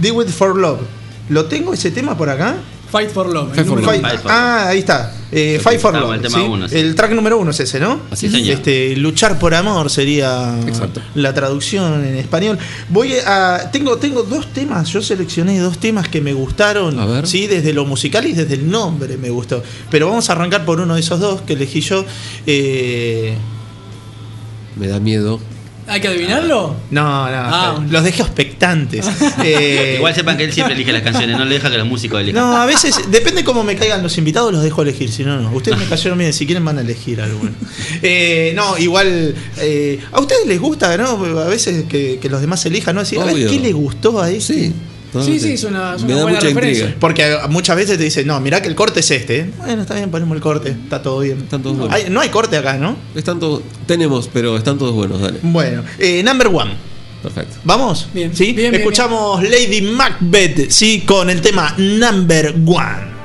Do It for Love lo tengo ese tema por acá Fight for Love. Fight for Fight- ah, ahí está. Eh, Fight for Love. el tema ¿sí? uno, sí. El track número uno es ese, ¿no? Sí, señor. Este, luchar por amor sería Exacto. la traducción en español. Voy a. Tengo, tengo dos temas. Yo seleccioné dos temas que me gustaron. A ver. Sí, desde lo musical y desde el nombre me gustó. Pero vamos a arrancar por uno de esos dos que elegí yo. Eh, Me da miedo. ¿Hay que adivinarlo? no, no. Ah, bueno. los dejé expectantes. Eh, Igual sepan que él siempre elige las canciones, no le deja que los músicos elijan. No, a veces, depende cómo me caigan los invitados, los dejo elegir, si no, no. Ustedes me cayeron bien, si quieren van a elegir alguno. Eh, no, igual, eh, a ustedes les gusta, ¿no? A veces que, que los demás elijan, ¿no? Decir, a ver. ¿qué les gustó a este? Sí. Sí, sí, es una, es Me una da buena mucha referencia. intriga. Porque muchas veces te dicen, no, mirá que el corte es este. ¿eh? Bueno, está bien, ponemos el corte, está todo bien. Están todos buenos. Hay- no hay corte acá, ¿no? Están todos, tenemos, pero están todos buenos, dale. Bueno, eh, number one. Perfecto. ¿Vamos? Bien. ¿Sí? Bien, bien, Escuchamos Lady Macbeth, ¿sí? Con el tema number one.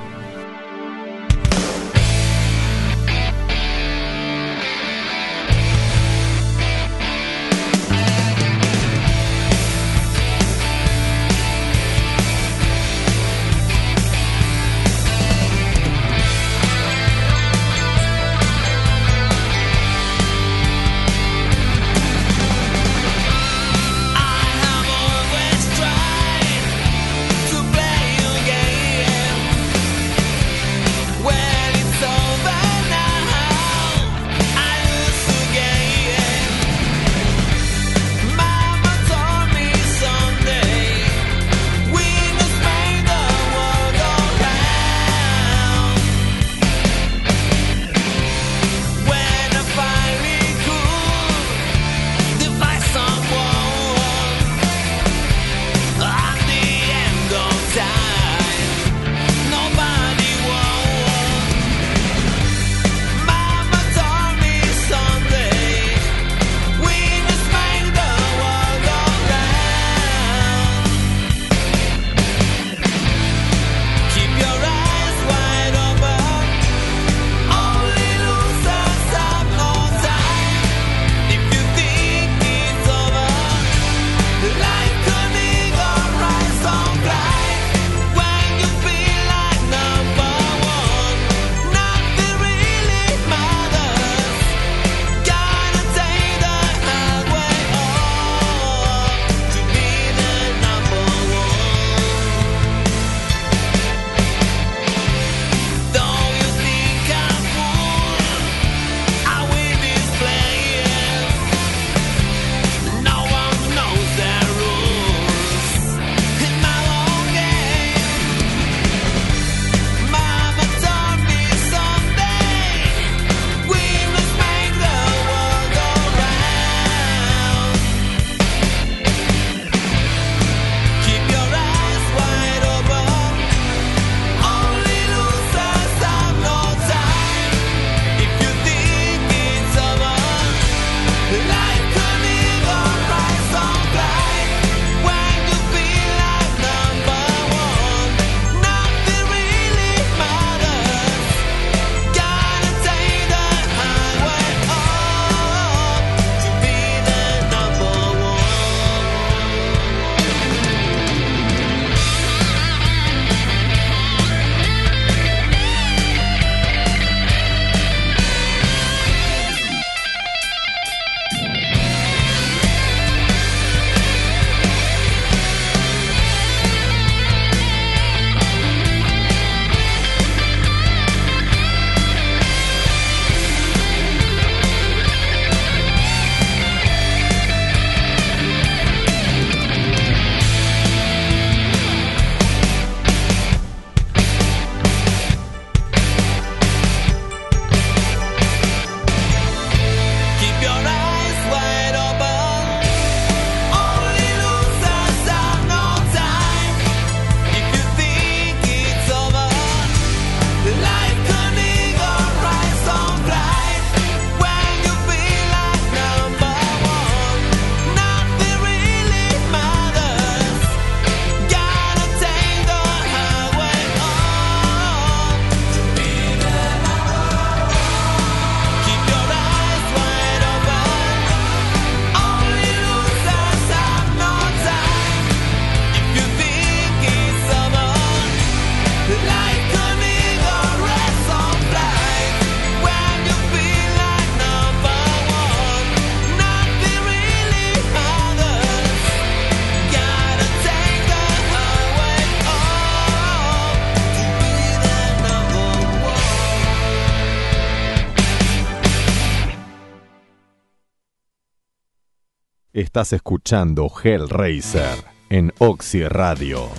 Estás escuchando Hellraiser en Oxy Radio.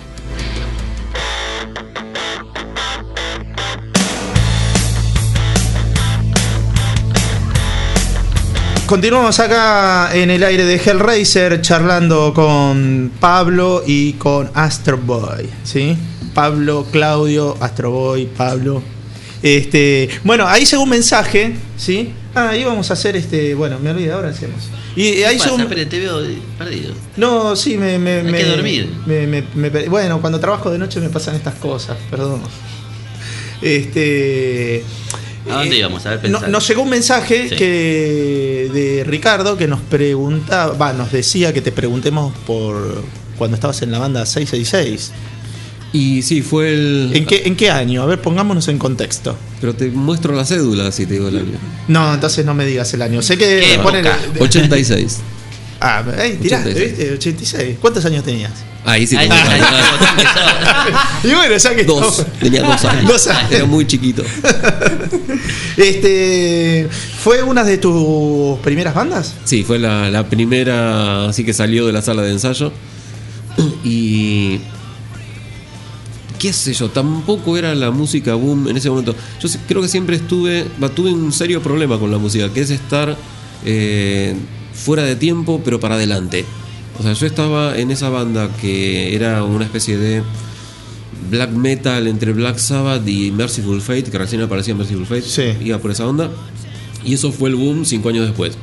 Continuamos acá en el aire de Hellraiser charlando con Pablo y con Astro Boy, ¿sí? Pablo, Claudio, Astro Boy, Pablo. Este, bueno, ahí llegó un mensaje, ¿sí? Ah, ahí vamos a hacer este, bueno, me olvidé, ahora hacemos. Y ahí ¿Qué llegó pasa? Pero te veo perdido. No, sí, me. me, Hay me- que dormir. me- me- bueno, cuando trabajo de noche me pasan estas cosas, perdón. Este. ¿A dónde eh, íbamos? A ver, no- nos llegó un mensaje Sí. que de Ricardo que nos preguntaba, va, nos decía que te preguntemos por cuando estabas en la banda 666. Y sí, fue el. ¿En qué, ¿En qué año? A ver, pongámonos en contexto. Pero te muestro la cédula si te digo el año. No, entonces no me digas el año. Sé que ¿Qué pone- época? 86. Ah, ahí tiraste, 86. ¿viste? 86. ¿Cuántos años tenías? Ahí sí Ahí. Y bueno, ya que Dos. Tenía dos años. Dos años. Era muy chiquito. Este, ¿Fue una de tus primeras bandas? Sí, fue la, la primera así que salió de la sala de ensayo. Y. qué sé yo, tampoco era la música boom en ese momento. Yo creo que siempre estuve, tuve un serio problema con la música, que es estar eh, fuera de tiempo, pero para adelante. O sea, yo estaba en esa banda que era una especie de black metal entre Black Sabbath y Merciful Fate, que recién aparecía Merciful Fate, Sí. iba por esa onda. Y eso fue el boom cinco años después.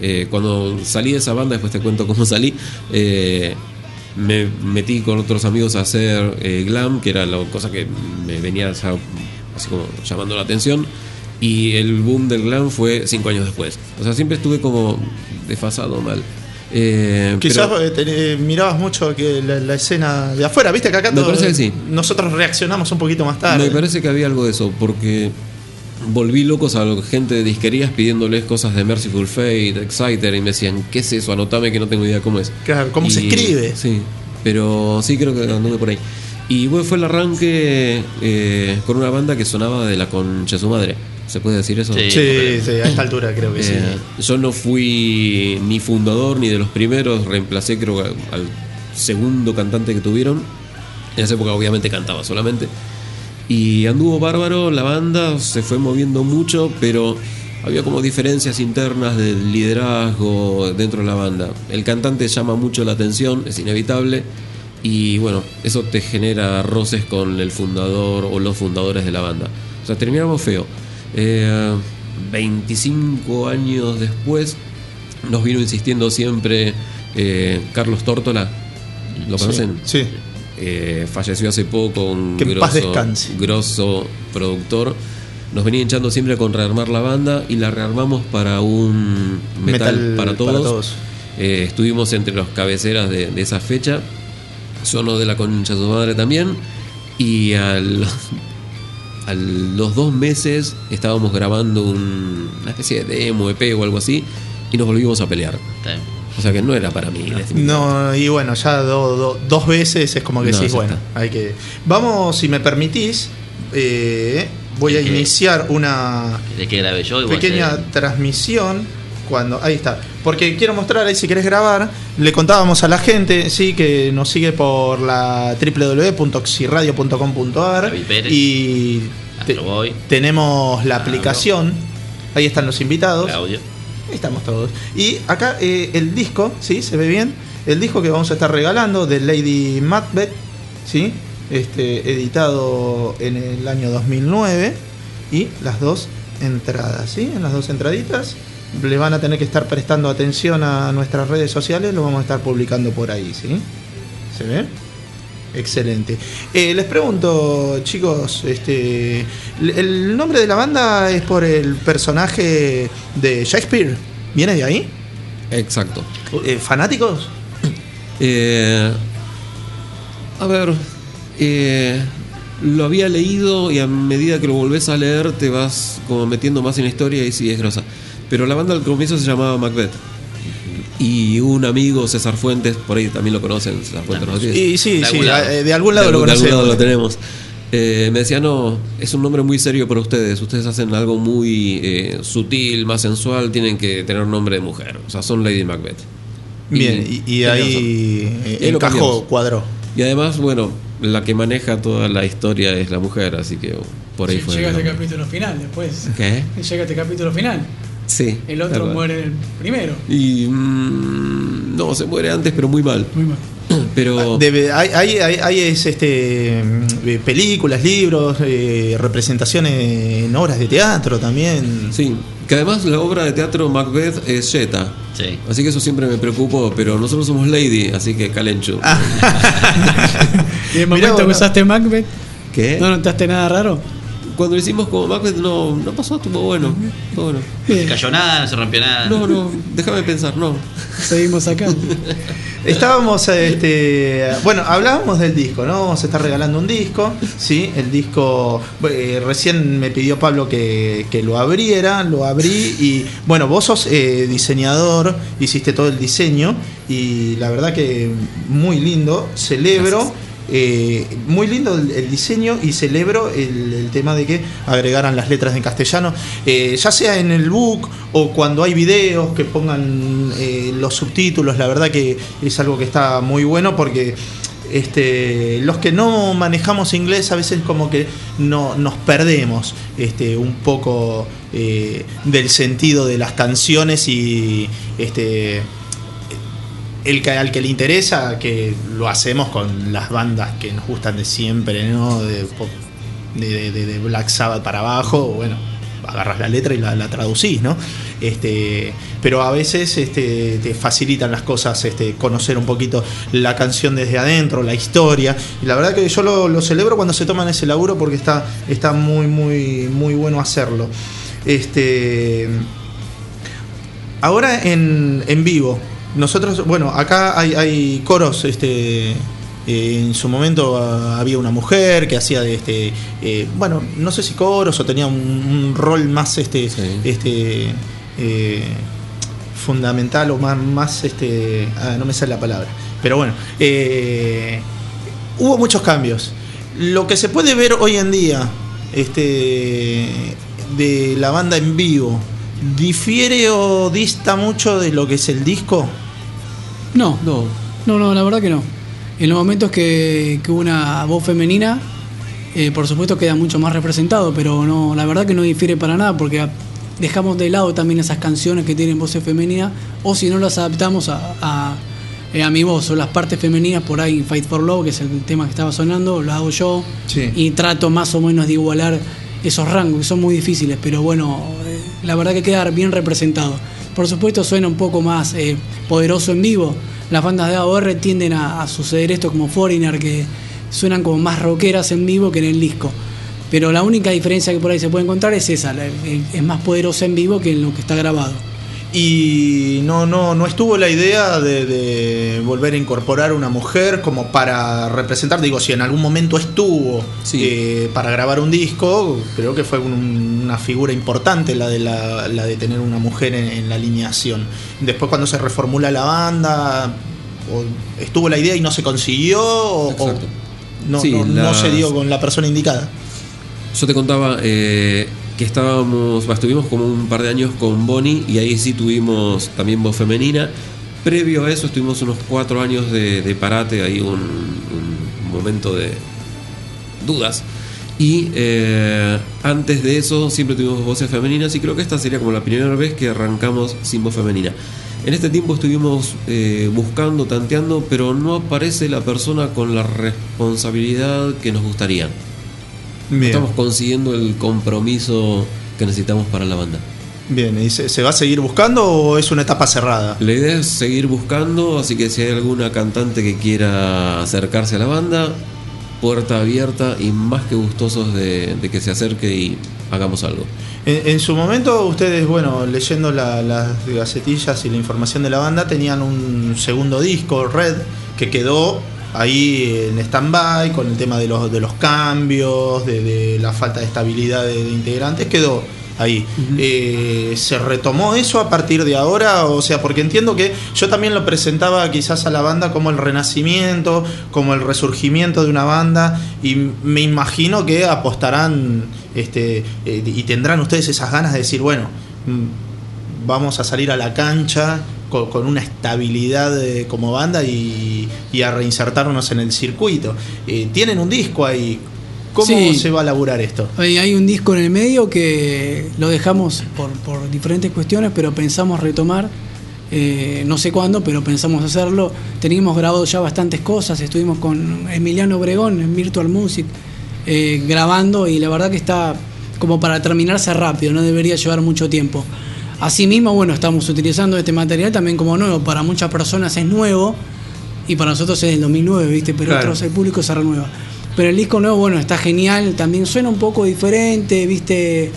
Eh, cuando salí de esa banda, después te cuento cómo salí, eh, me metí con otros amigos a hacer eh, glam, que era la cosa que me venía ya así como llamando la atención. Y el boom del glam fue cinco años después. O sea, siempre estuve como desfasado mal. Eh, Quizás pero- eh, te- eh, mirabas mucho que la, la escena de afuera, viste que acá Me todo- parece que sí. nosotros reaccionamos un poquito más tarde. Me parece que había algo de eso, porque volví locos a la gente de disquerías pidiéndoles cosas de Merciful Fate, Exciter, y me decían, ¿qué es eso? Anotame que no tengo idea cómo es. Claro, ¿cómo se escribe? Sí, pero sí creo que anduve por ahí. Y bueno, fue el arranque eh, con una banda que sonaba de la concha de su madre. ¿Se puede decir eso? Sí. Sí, sí, a esta altura creo que sí. Eh, yo no fui ni fundador ni de los primeros, reemplacé creo que al segundo cantante que tuvieron. En esa época obviamente cantaba solamente. Y anduvo bárbaro, la banda se fue moviendo mucho, pero había como diferencias internas del liderazgo dentro de la banda. El cantante llama mucho la atención, es inevitable, y bueno, eso te genera roces con el fundador o los fundadores de la banda. O sea, terminamos feo. Eh, 25 años después nos vino insistiendo siempre eh, Carlos Tórtola. ¿Lo conocen? Sí. Eh, falleció hace poco, un Que grosso, productor. Nos venía hinchando siempre con rearmar la banda y la rearmamos para un metal, Metal para todos. para todos. Eh, estuvimos entre los cabeceras de, de esa fecha. Sonó de la concha de su madre también. Y al, a los dos meses estábamos grabando un- una especie de demo, EP o algo así. Y nos volvimos a pelear. O sea que no era para mí. No, y bueno, ya do- do- dos veces es como que No, sí, bueno, está. hay que. Vamos, si me permitís, eh, voy a iniciar una ¿De qué grabé yo? Igual pequeña transmisión cuando ahí está porque quiero mostrar ahí si querés grabar le contábamos a la gente sí que nos sigue por la www.oxiradio.com.ar y te- tenemos la aplicación ahí están los invitados Claudio. Estamos todos. Y acá eh, el disco, ¿sí? ¿Se ve bien? El disco que vamos a estar regalando de Lady Macbeth, ¿sí? Este, editado en el año 2009. Y las dos entradas, ¿sí? En las dos entraditas. Le van a tener que estar prestando atención a nuestras redes sociales, lo vamos a estar publicando por ahí, ¿sí? ¿Se ve? Excelente. Eh, les pregunto, chicos, este, ¿el nombre de la banda es por el personaje de Shakespeare? ¿Viene de ahí? Exacto. Eh, ¿Fanáticos? Eh, a ver, eh, lo había leído y a medida que lo volvés a leer te vas como metiendo más en la historia y sí es grosa. Pero la banda al comienzo se llamaba Macbeth. Y un amigo, César Fuentes, por ahí también lo conocen, César Fuentes. ¿no? Y sí, De sí, algún lado. de algún lado de, lo algún- de algún conocemos. lado lo tenemos. Eh, me decía, no, es un nombre muy serio para ustedes. Ustedes hacen algo muy eh, sutil, más sensual, tienen que tener nombre de mujer. O sea, son Lady Macbeth. Bien, y, ahí eh, Y ahí lo encajó, cuadró. Y además, bueno, la que maneja toda la historia es la mujer, así que por ahí fue. Llega este el- capítulo final después. ¿Qué? Llega este capítulo final. Sí. El otro verdad. muere primero. Y. mm, no, se muere antes, pero muy mal. Muy mal. Pero. Debe- hay, hay, hay- hay, es, este, mm, eh, películas, libros, eh, representaciones en obras de teatro también. Sí, que además la obra de teatro Macbeth es Jetta. Sí. Así que eso siempre me preocupó, pero nosotros somos Lady, así que Calenchu. Ah. Y el Mirá momento que vos, usaste Macbeth, ¿Qué? ¿no notaste nada raro? Cuando lo hicimos como Macbeth no, no pasó, estuvo bueno. estuvo bueno. No se cayó nada, no se rompió nada. No, no, déjame pensar, no. Seguimos acá. Estábamos, este, bueno, hablábamos del disco, ¿no? Vamos a estar regalando un disco, ¿sí? El disco, eh, recién me pidió Pablo que, que lo abriera, lo abrí y, bueno, vos sos eh, diseñador, hiciste todo el diseño y la verdad que muy lindo, celebro. Eh, muy lindo el, diseño y celebro el, tema de que agregaran las letras en castellano, eh, ya sea en el book o cuando hay videos que pongan eh, los subtítulos, la verdad que es algo que está muy bueno porque este, los que no manejamos inglés a veces como que no, nos perdemos este, un poco del sentido de las canciones y este, el que, al que le interesa, que lo hacemos con las bandas que nos gustan de siempre, ¿no? De, Black Sabbath para abajo, bueno, agarras la letra y la, la traducís, ¿no? Este, pero a veces este, te facilitan las cosas, este, conocer un poquito la canción desde adentro, la historia. Y la verdad que yo lo, celebro cuando se toman ese laburo porque está, está muy, muy, muy bueno hacerlo. Este. Ahora en vivo, nosotros, bueno, acá hay, hay coros, este, eh, en su momento ah, había una mujer que hacía de este, eh, bueno, no sé si coros o tenía un, un rol más este, Sí. este, eh, fundamental o más, más este, ah, no me sale la palabra, pero bueno, eh, hubo muchos cambios. Lo que se puede ver hoy en día, este, de la banda en vivo, difiere o dista mucho de lo que es el disco. No, No, no, no, la verdad que no. En los momentos que, que hubo una voz femenina, eh, por supuesto queda mucho más representado, pero no, la verdad que no difiere para nada porque dejamos de lado también esas canciones que tienen voces femeninas o si no las adaptamos a, a, eh, a mi voz o las partes femeninas por ahí, Fight for Love, que es el tema que estaba sonando, lo hago yo Sí. y trato más o menos de igualar esos rangos que son muy difíciles, pero bueno, eh, la verdad que queda bien representado. Por supuesto suena un poco más eh, poderoso en vivo. Las bandas de AOR tienden a, suceder esto como Foreigner, que suenan como más rockeras en vivo que en el disco. Pero la única diferencia que por ahí se puede encontrar es esa, es más poderosa en vivo que en lo que está grabado. Y no, no, no estuvo la idea de, de volver a incorporar una mujer como para representar, digo, si en algún momento estuvo Sí. eh, para grabar un disco, creo que fue un- una figura importante la de, la, la de tener una mujer en, en la alineación. Después cuando se reformula la banda, o estuvo la idea y no se consiguió, o, no, Sí, no- se dio con la persona indicada. Yo te contaba eh, que estábamos, estuvimos como un par de años con Bonnie y ahí sí tuvimos también voz femenina. Previo a eso estuvimos unos cuatro años de, parate, ahí un, un momento de dudas. Y eh, antes de eso siempre tuvimos voces femeninas y creo que esta sería como la primera vez que arrancamos sin voz femenina. En este tiempo estuvimos eh, buscando, tanteando, pero no aparece la persona con la responsabilidad que nos gustaría. Bien. estamos consiguiendo el compromiso que necesitamos para la banda. Bien, ¿y se, se va a seguir buscando o es una etapa cerrada? La idea es seguir buscando, así que si hay alguna cantante que quiera acercarse a la banda, puerta abierta y más que gustosos de, de que se acerque y hagamos algo. En, en su momento, ustedes, bueno, leyendo la- las gacetillas y la información de la banda, tenían un segundo disco, Red, que quedó ahí en stand-by con el tema de los, de los cambios, de, de la falta de estabilidad de, de integrantes, quedó ahí. Eh, ¿Se retomó eso a partir de ahora? O sea, porque entiendo que yo también lo presentaba quizás a la banda como el renacimiento, como el resurgimiento de una banda, y me imagino que apostarán este, eh, y tendrán ustedes esas ganas de decir, bueno, mm, vamos a salir a la cancha con, con una estabilidad eh, como banda y, y a reinsertarnos en el circuito. Eh, tienen un disco ahí. ¿Cómo Sí. se va a laburar esto? Hay, hay un disco en el medio que lo dejamos por, por diferentes cuestiones, pero pensamos retomar. eh, no sé cuándo, pero pensamos hacerlo. Teníamos grabado ya bastantes cosas. Estuvimos con Emiliano Obregón en Virtual Music eh, grabando y la verdad que está como para terminarse rápido, no debería llevar mucho tiempo. Asimismo, bueno, estamos utilizando este material también como nuevo. Para muchas personas es nuevo y para nosotros es del 2009, ¿viste? Pero Claro. otros, el público se renueva. Pero el disco nuevo, bueno, está genial, también suena un poco diferente, ¿viste?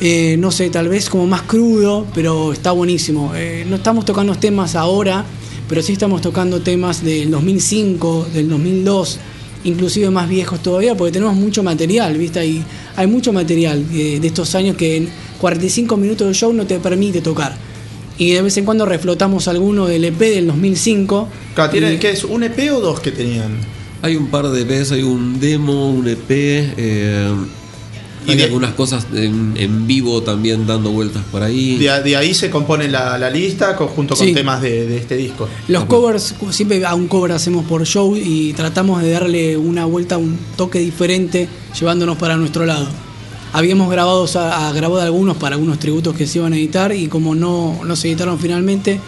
Eh, no sé, tal vez como más crudo, pero está buenísimo. Eh, no estamos tocando temas ahora, pero sí estamos tocando temas del 2005, del 2002, inclusive más viejos todavía, porque tenemos mucho material, ¿viste? Y hay mucho material eh, de estos años que 45 minutos de show no te permite tocar. Y de vez en cuando reflotamos alguno del EP del 2005. Claro, ¿tienen- y- ¿Qué es? ¿Un EP o dos que tenían? Hay un par de EPs, hay un demo, un EP, eh, Y hay de- algunas cosas en, en vivo también dando vueltas por ahí. De, de ahí se compone la, la lista junto con Sí. temas de, de este disco. Los covers, siempre a un cover hacemos por show y tratamos de darle una vuelta, un toque diferente, llevándonos para nuestro lado. Habíamos grabado, a, grabado algunos para algunos tributos que se iban a editar y como no, no se editaron finalmente,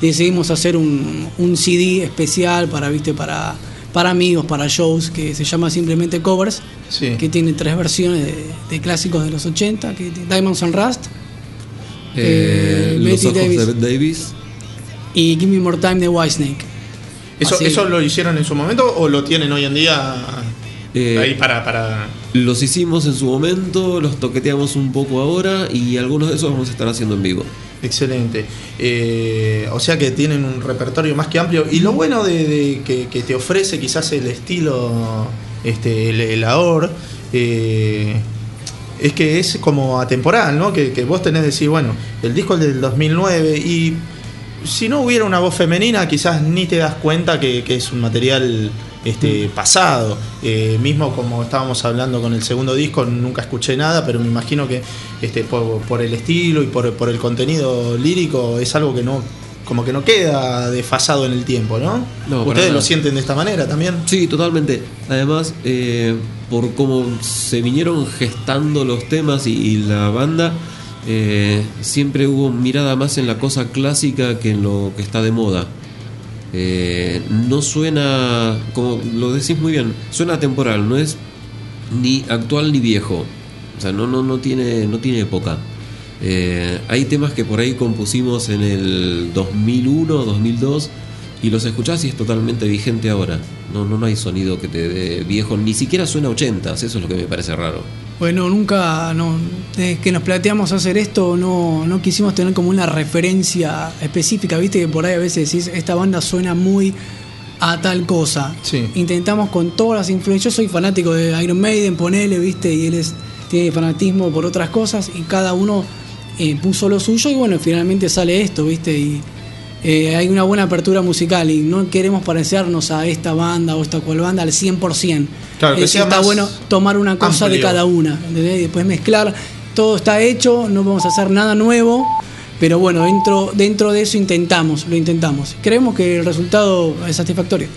decidimos hacer un, un CD especial para, ¿viste? para, para amigos, para shows, que se llama simplemente Covers, Sí. que tiene tres versiones de, de clásicos de los 80, que Diamonds and Rust Eh, eh, los ojos Davis. de Davis. y Give Me More Time de Whitesnake. ¿Eso, Así- ¿Eso lo hicieron en su momento o lo tienen hoy en día Eh, ahí para, para... Los hicimos en su momento, los toqueteamos un poco ahora y algunos de esos vamos a estar haciendo en vivo. Excelente. Eh, o sea que tienen un repertorio más que amplio. Y lo bueno de, que te ofrece quizás el estilo, este, el, el AOR, eh, es que es como atemporal, ¿no? Que, que vos tenés que decir, bueno, el disco es del 2009 y si no hubiera una voz femenina quizás ni te das cuenta que, que es un material este, pasado. Eh, mismo como estábamos hablando con el segundo disco, nunca escuché nada, pero me imagino que este, por, por el estilo y por, por el contenido lírico es algo que no como que no queda desfasado en el tiempo, ¿no? ¿Ustedes lo sienten de esta manera también? Sí, totalmente. Además, eh, por cómo se vinieron gestando los temas y, y la banda, eh, siempre hubo mirada más en la cosa clásica que en lo que está de moda. Eh, no suena, como lo decís muy bien, suena temporal, no es ni actual ni viejo. O sea, no, no, no, tiene, no tiene época. Eh, hay temas que por ahí compusimos en el 2001, 2002 y los escuchás y es totalmente vigente ahora. No, no, no hay sonido que te dé viejo, ni siquiera suena a 80, eso es lo que me parece raro. Bueno, nunca, no, desde que nos planteamos hacer esto, no, no quisimos tener como una referencia específica, viste que por ahí a veces decís, esta banda suena muy a tal cosa. Sí. Intentamos con todas las influencias, yo soy fanático de Iron Maiden, ponele, viste, y él es, tiene fanatismo por otras cosas, y cada uno eh, puso lo suyo, y bueno, finalmente sale esto, viste, y eh, hay una buena apertura musical, y no queremos parecernos a esta banda o esta cual banda al 100%. Claro, que sea está bueno tomar una cosa de cada una, ¿entendés? Y después mezclar, todo está hecho, no vamos a hacer nada nuevo, pero bueno, dentro, dentro de eso intentamos, lo intentamos. Creemos que el resultado es satisfactorio.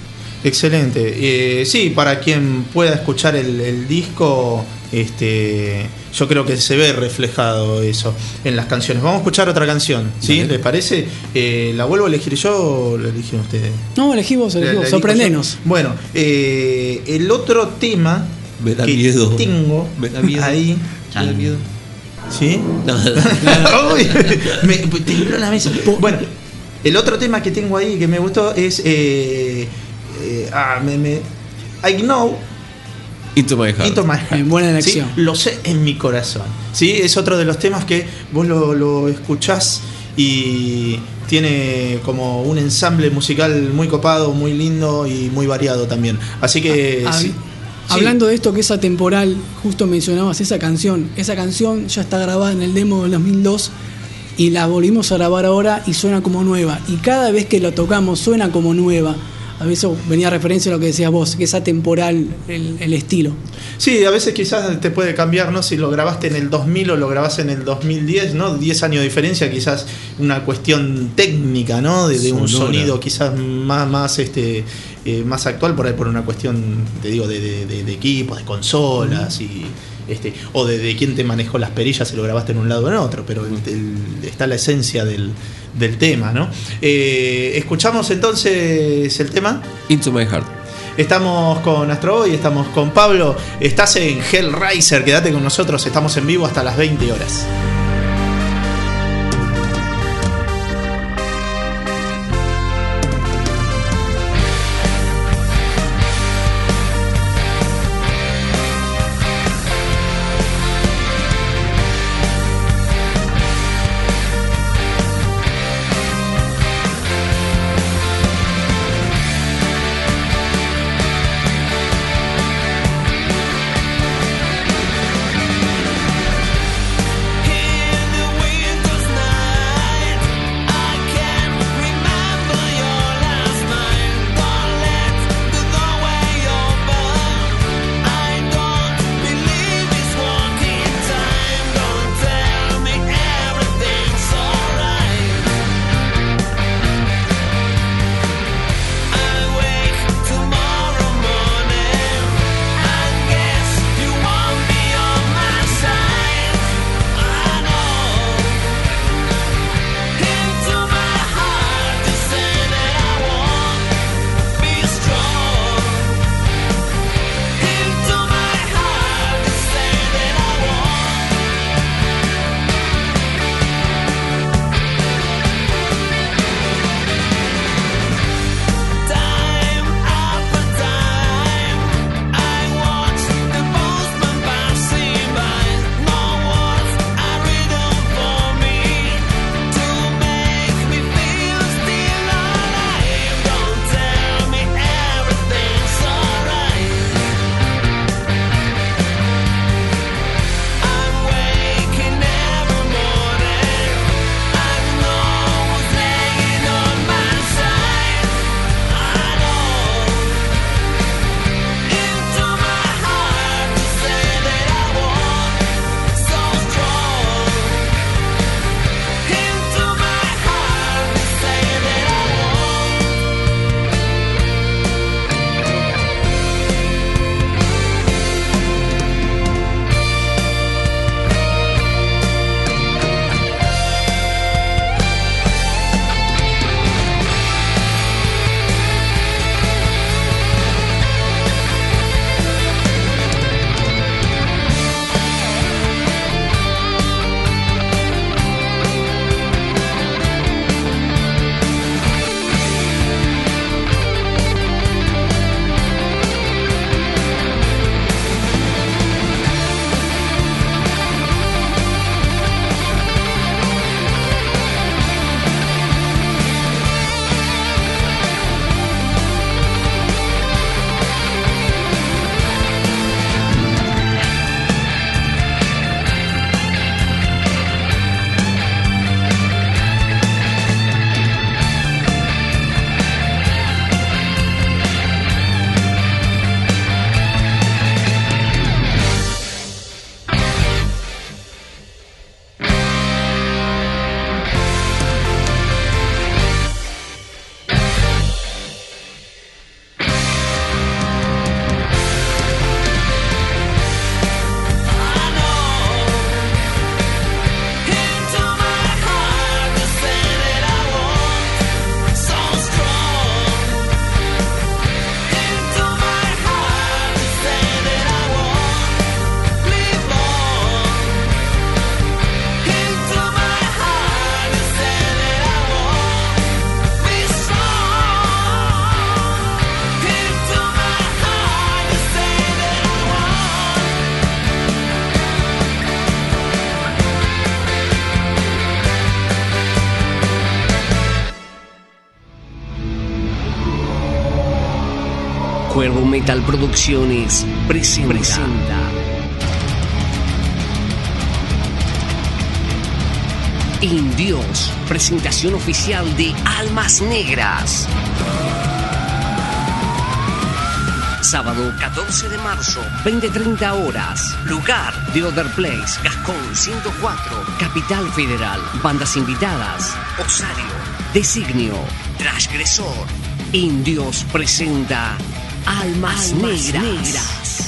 Excelente. Eh, sí, para quien pueda escuchar el, el disco, este, yo creo que se ve reflejado eso en las canciones. Vamos a escuchar otra canción, ¿sí? Dale. ¿Les parece? Eh, ¿La vuelvo a elegir yo o la eligen ustedes? No, elegí vos, elegí vos, sorprendenos. Bueno, eh, el otro tema Me da que miedo. tengo Me da miedo. ahí, Me da miedo. ¿sí? No. Uy, me la mesa. Bueno, el otro tema que tengo ahí que me gustó es. eh, eh, ah, me, me- I know Into my heart. Into My Heart. Bien, buena elección. Sí, lo sé en mi corazón. ¿sí? Es otro de los temas que vos lo, lo escuchás y tiene como un ensamble musical muy copado, muy lindo y muy variado también. Así que. Sí. Sí. Hablando de esto que es atemporal, justo mencionabas esa canción. Esa canción ya está grabada en el demo del 2002 y la volvimos a grabar ahora y suena como nueva. Y cada vez que la tocamos suena como nueva. A veces venía a referencia a lo que decías vos, que es atemporal el, el estilo. Sí, a veces quizás te puede cambiar, ¿no? Si lo grabaste en el 2000 o lo grabaste en el 2010, ¿no? 10 años de diferencia, quizás una cuestión técnica, ¿no? De, de un sonido quizás más, más, este, eh, más actual, por ahí por una cuestión, te digo, de, de, de- de equipos, de consolas y... Este, o de, de quién te manejó las perillas si lo grabaste en un lado o en otro, pero el- el- está la esencia del, del tema, ¿no? Eh, Escuchamos entonces el tema. Into My Heart. Estamos con Astro Boy, estamos con Pablo, estás en Hellraiser, quédate con nosotros, estamos en vivo hasta las 20 horas. Cuervo Metal Producciones presenta. presenta. Indios, presentación oficial de Almas Negras. Sábado 14 de marzo, 20-30 horas. Lugar, The Other Place, Gascón 104, Capital Federal. Bandas invitadas, Osario, Designio, Transgresor. Indios presenta Almas, Negras.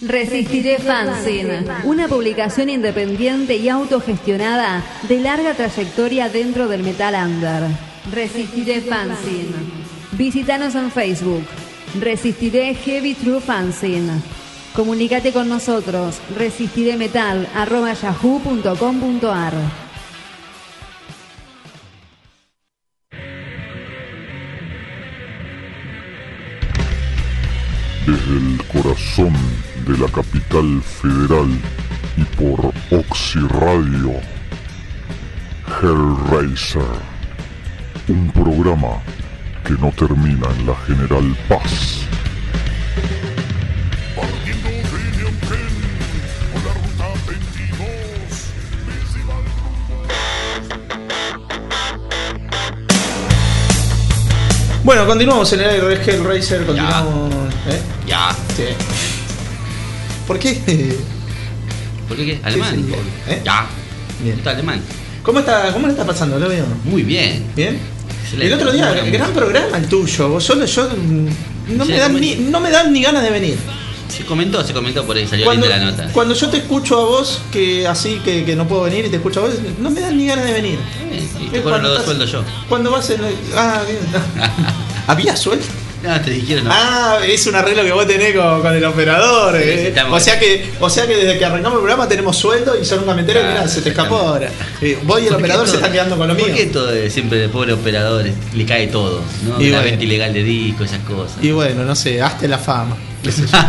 Resistiré Fanzine, una publicación independiente y autogestionada de larga trayectoria dentro del metal under. Resistiré Fanzine. Visítanos en Facebook. Resistiré Heavy True Fanzine. Comunícate con nosotros. Resistiremetal arroba yahoo.com.ar. Desde el corazón de la capital federal y por Oxy Radio, Hellraiser, un programa que no termina en la General Paz. Bueno, continuamos en el aire de Hellraiser, continuamos. ¿eh? Ya. Sí. ¿Por qué? ¿Por qué qué? ¿Alemán? Sí, sí, ¿eh? Ya. Bien. Está alemán. ¿Cómo está, cómo le está pasando? ¿Lo veo? Muy bien. ¿Bien? Excelente. El otro día, gran programa el tuyo. Vos solo yo mm, no me dan ni, no me dan ni ganas de venir. Se comentó, se comentó por ahí, salió Cuando, la nota. cuando yo te escucho a vos que así que, que no puedo venir y te escucho a vos, no me dan ni ganas de venir. Eh, y te cobro los estás- sueldos yo. Cuando vas en el- ah, bien. ¿Había sueldo? No, te dijeron no. Ah, es un arreglo que vos tenés con, con el operador. Sí, eh. o, sea que, o sea que desde que arrancamos el programa tenemos sueldo y yo nunca me enteré. Claro, mirá, se te escapó ahora. Eh, vos y el ¿Por operador se están quedando con lo mío. ¿Por qué todo siempre el pobre operador le cae todo? ¿no? Y la bueno. venta ilegal de disco, esas cosas. Y bueno, no sé, hazte la fama. qué sé yo.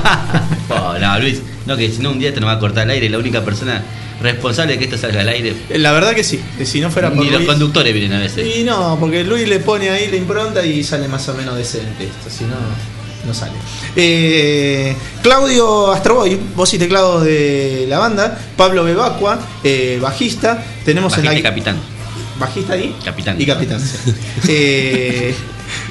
Oh, no, Luis, no, que si no un día te nos va a cortar el aire, la única persona responsable de que esto salga al aire. Eh, La verdad que sí. que Si no fuera por Ni los conductores vienen a veces. Y no, porque Luis le pone ahí la impronta y sale más o menos decente esto, si no, no sale. Eh, Claudio Astroboy, voz y teclado de la banda, Pablo Bebacua, eh, bajista, tenemos Bajista en y la capitán. bajista y Capitán. y capitán. sí. Eh,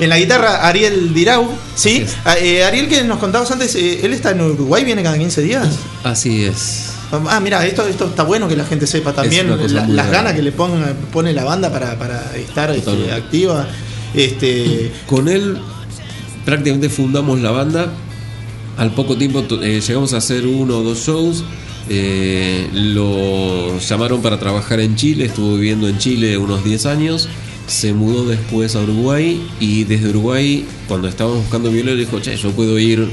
en la guitarra Ariel Dirau, ¿sí? Ah, eh, Ariel que nos contabas antes, eh, él está en Uruguay, viene cada 15 días. Así es. Ah, mira, esto, esto está bueno que la gente sepa también la- las ganas que le ponga, pone la banda para, para estar este, activa. Este, Con él prácticamente fundamos la banda. Al poco tiempo eh, llegamos a hacer uno o dos shows. Eh, lo llamaron para trabajar en Chile, estuvo viviendo en Chile unos 10 años. Se mudó después a Uruguay y desde Uruguay, cuando estábamos buscando violero, dijo: Che, yo puedo ir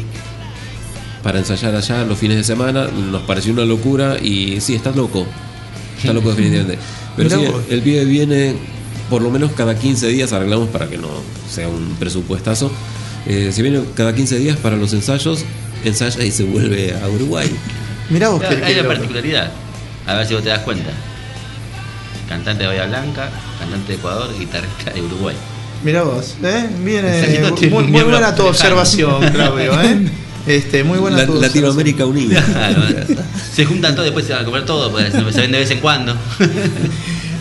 para ensayar allá los fines de semana. Nos pareció una locura y sí, estás loco. Está loco definitivamente. Pero Mirá sí, vos. el pibe viene por lo menos cada 15 días, arreglamos para que no sea un presupuestazo. Eh, si viene cada 15 días para los ensayos, ensaya y se vuelve a Uruguay. mirá vos qué- hay una loco. particularidad. A ver si vos te das cuenta. Cantante de Bahía Blanca, cantante de Ecuador, guitarrista de Uruguay. Mirá vos, ¿eh? Viene muy, muy buena tu observación, Claudio, ¿eh? Este, muy buena La- Latinoamérica unida. Claro, se juntan todos, después se van a comer todo, porque se ven de vez en cuando.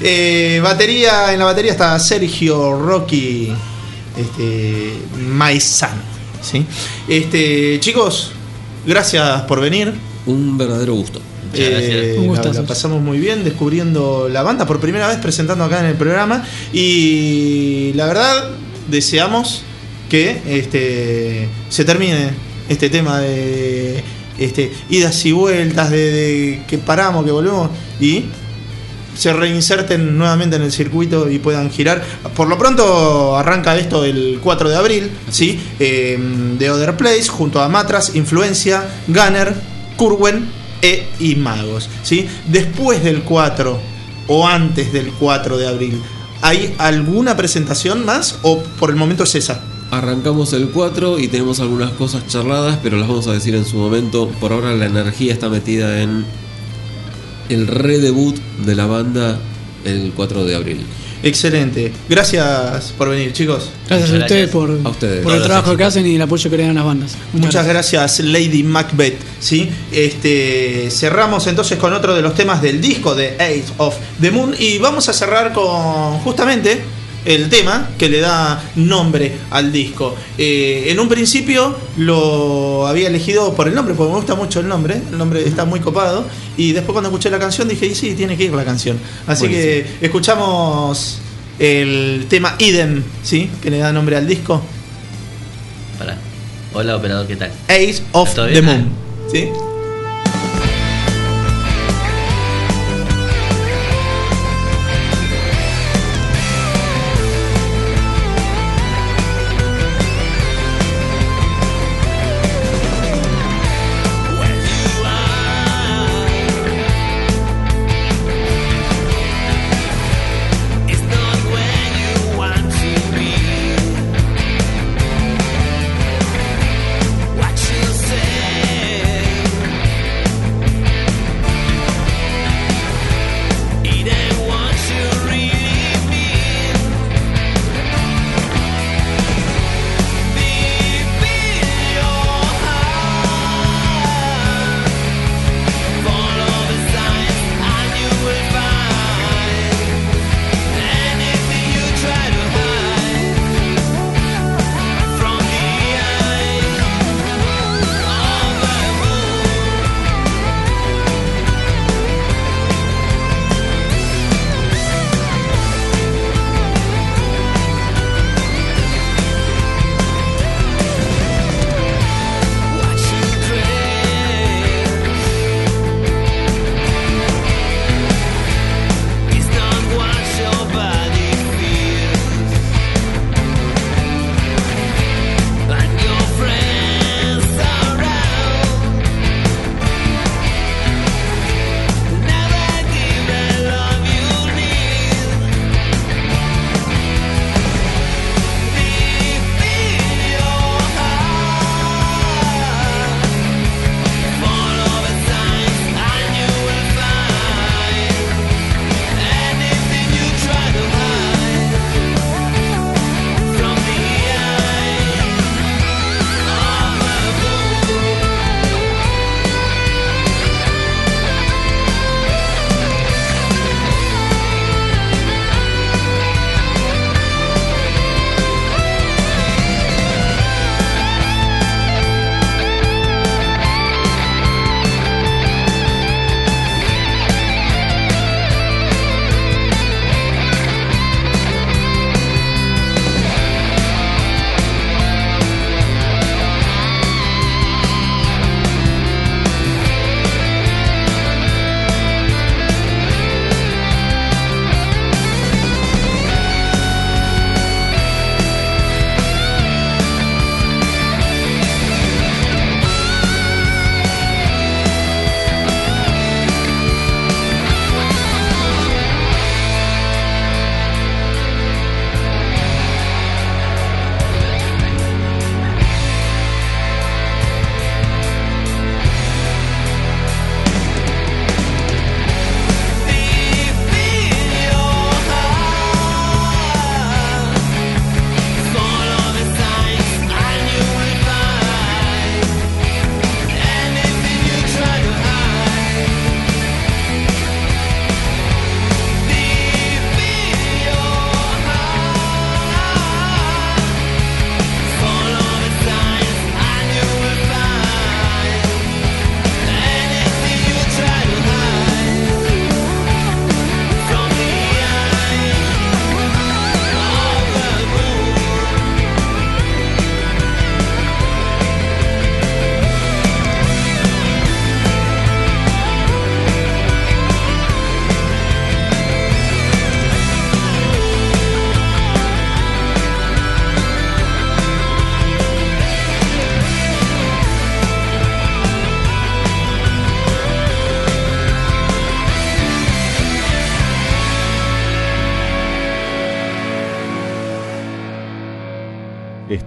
Eh, batería, en la batería está Sergio Rocky este, Maizano. ¿sí? Este, chicos, gracias por venir. Un verdadero gusto. Muchas gracias. Eh, Un la, la pasamos muy bien descubriendo la banda por primera vez presentando acá en el programa y la verdad deseamos que este se termine este tema de este idas y vueltas de, de que paramos que volvemos y se reinserten nuevamente en el circuito y puedan girar. Por lo pronto arranca esto el 4 de abril, ¿sí? Eh, de Other Place, junto a Matras, Influencia, Gunner, Kurwen e y Magos, ¿sí? Después del 4 o antes del 4 de abril, ¿hay alguna presentación más o por el momento es esa? Arrancamos el 4 y tenemos algunas cosas charladas, pero las vamos a decir en su momento. Por ahora la energía está metida en el redebut de la banda el 4 de abril. Excelente. Gracias por venir, chicos. Gracias a ustedes por, A ustedes. por el Todos trabajo que hacen y el apoyo que le dan a las bandas. Muchas gracias, Lady Macbeth. ¿sí? Este, cerramos entonces con otro de los temas del disco de Ace of the Moon y vamos a cerrar con justamente el tema que le da nombre al disco. Eh, en un principio lo había elegido por el nombre, porque me gusta mucho el nombre, el nombre está muy copado, y después cuando escuché la canción dije, y sí, tiene que ir la canción. Así que escuchamos el tema Idem, ¿sí? que le da nombre al disco. Hola, operador, ¿qué tal? Ace of ¿Todo the? Moon. ¿sí?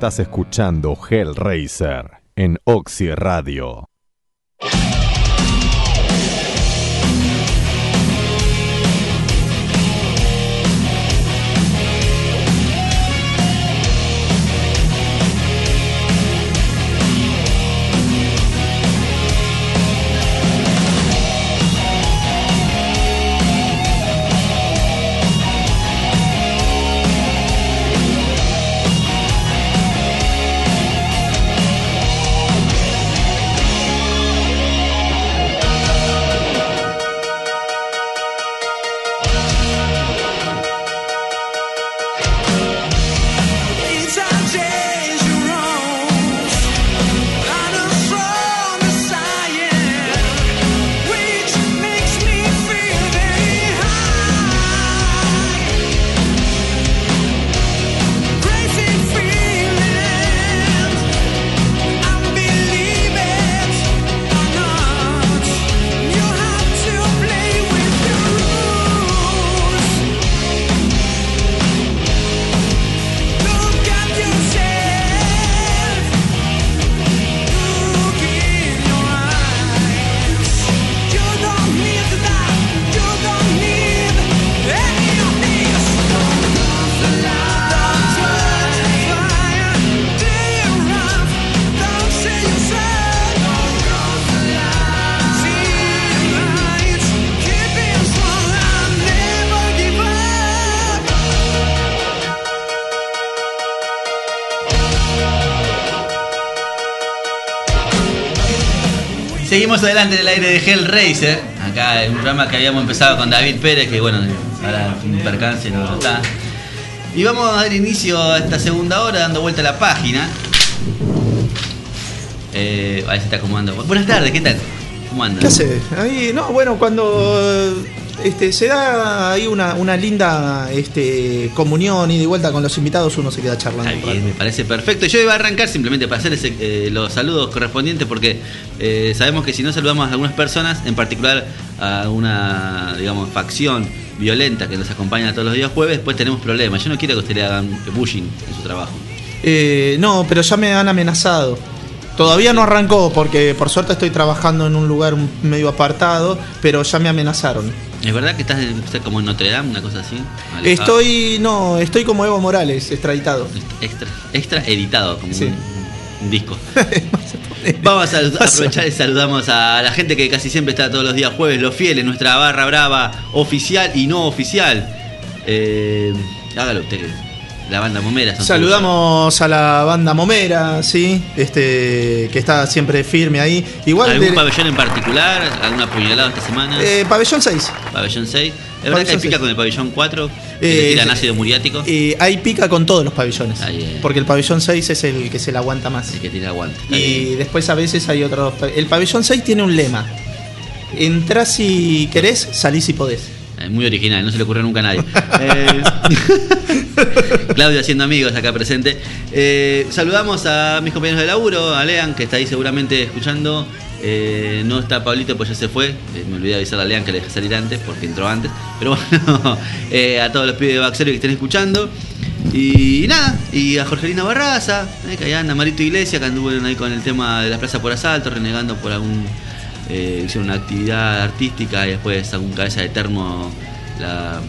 Estás escuchando Hellraiser en Oxy Radio. Seguimos adelante en el aire de Hellraiser. Acá en un programa que habíamos empezado con David Pérez, que bueno, ahora un percance no está. Y vamos a dar inicio a esta segunda hora dando vuelta a la página. Eh, ahí se está acomodando. Buenas tardes, ¿qué tal? ¿Cómo andan? ¿Qué haces? Ahí, no, bueno, cuando este, se da ahí una, una linda este, comunión y de vuelta con los invitados, uno se queda charlando. Está bien, me parece perfecto. Yo iba a arrancar simplemente para hacer ese, eh, los saludos correspondientes porque eh, sabemos que si no saludamos a algunas personas, en particular a una, digamos, facción violenta que nos acompaña todos los días jueves, después tenemos problemas. Yo no quiero que usted le hagan bullying en su trabajo. Eh, no, pero ya me han amenazado. Todavía no arrancó porque por suerte estoy trabajando en un lugar medio apartado, pero ya me amenazaron. ¿Es verdad que estás, estás como en Notre Dame, una cosa así? Alejado. Estoy, no, estoy como Evo Morales, extraditado. Extra, extra editado, como un, un disco. Vamos a aprovechar y saludamos a la gente que casi siempre está todos los días jueves, los fieles, nuestra barra brava oficial y no oficial. Eh, hágalo usted, que la banda Momera. Saludamos a la banda Momera, sí, este, que está siempre firme ahí. Igual ¿Algún de- pabellón en particular? ¿Alguna puñalada esta semana? eh, pabellón 6. pabellón 6. ¿Es verdad que hay pica 6. con el pabellón 4? Que Eh, tiran ácido muriático. Eh, hay pica con todos los pabellones. Porque el pabellón 6 es el que se le aguanta más. El que tira aguante. Y bien. después a veces hay otros. El pabellón 6 tiene un lema. Entrás si querés, salís si podés. Muy original, no se le ocurrió nunca a nadie. Eh, Claudio haciendo amigos acá presente. Eh, saludamos a mis compañeros de laburo, a Lean, que está ahí seguramente escuchando. Eh, no está Pablito, pues ya se fue. Me olvidé de avisar a Lean que le dejé salir antes, porque entró antes. Pero bueno, a todos los pibes de Baxerio que estén escuchando. Y, nada, y a Jorgelina Barraza, que allá anda Marito Iglesia, que anduvo ahí con el tema de la plaza por asalto, renegando por algún. Eh, hicieron una actividad artística y después algún cabeza de termo la,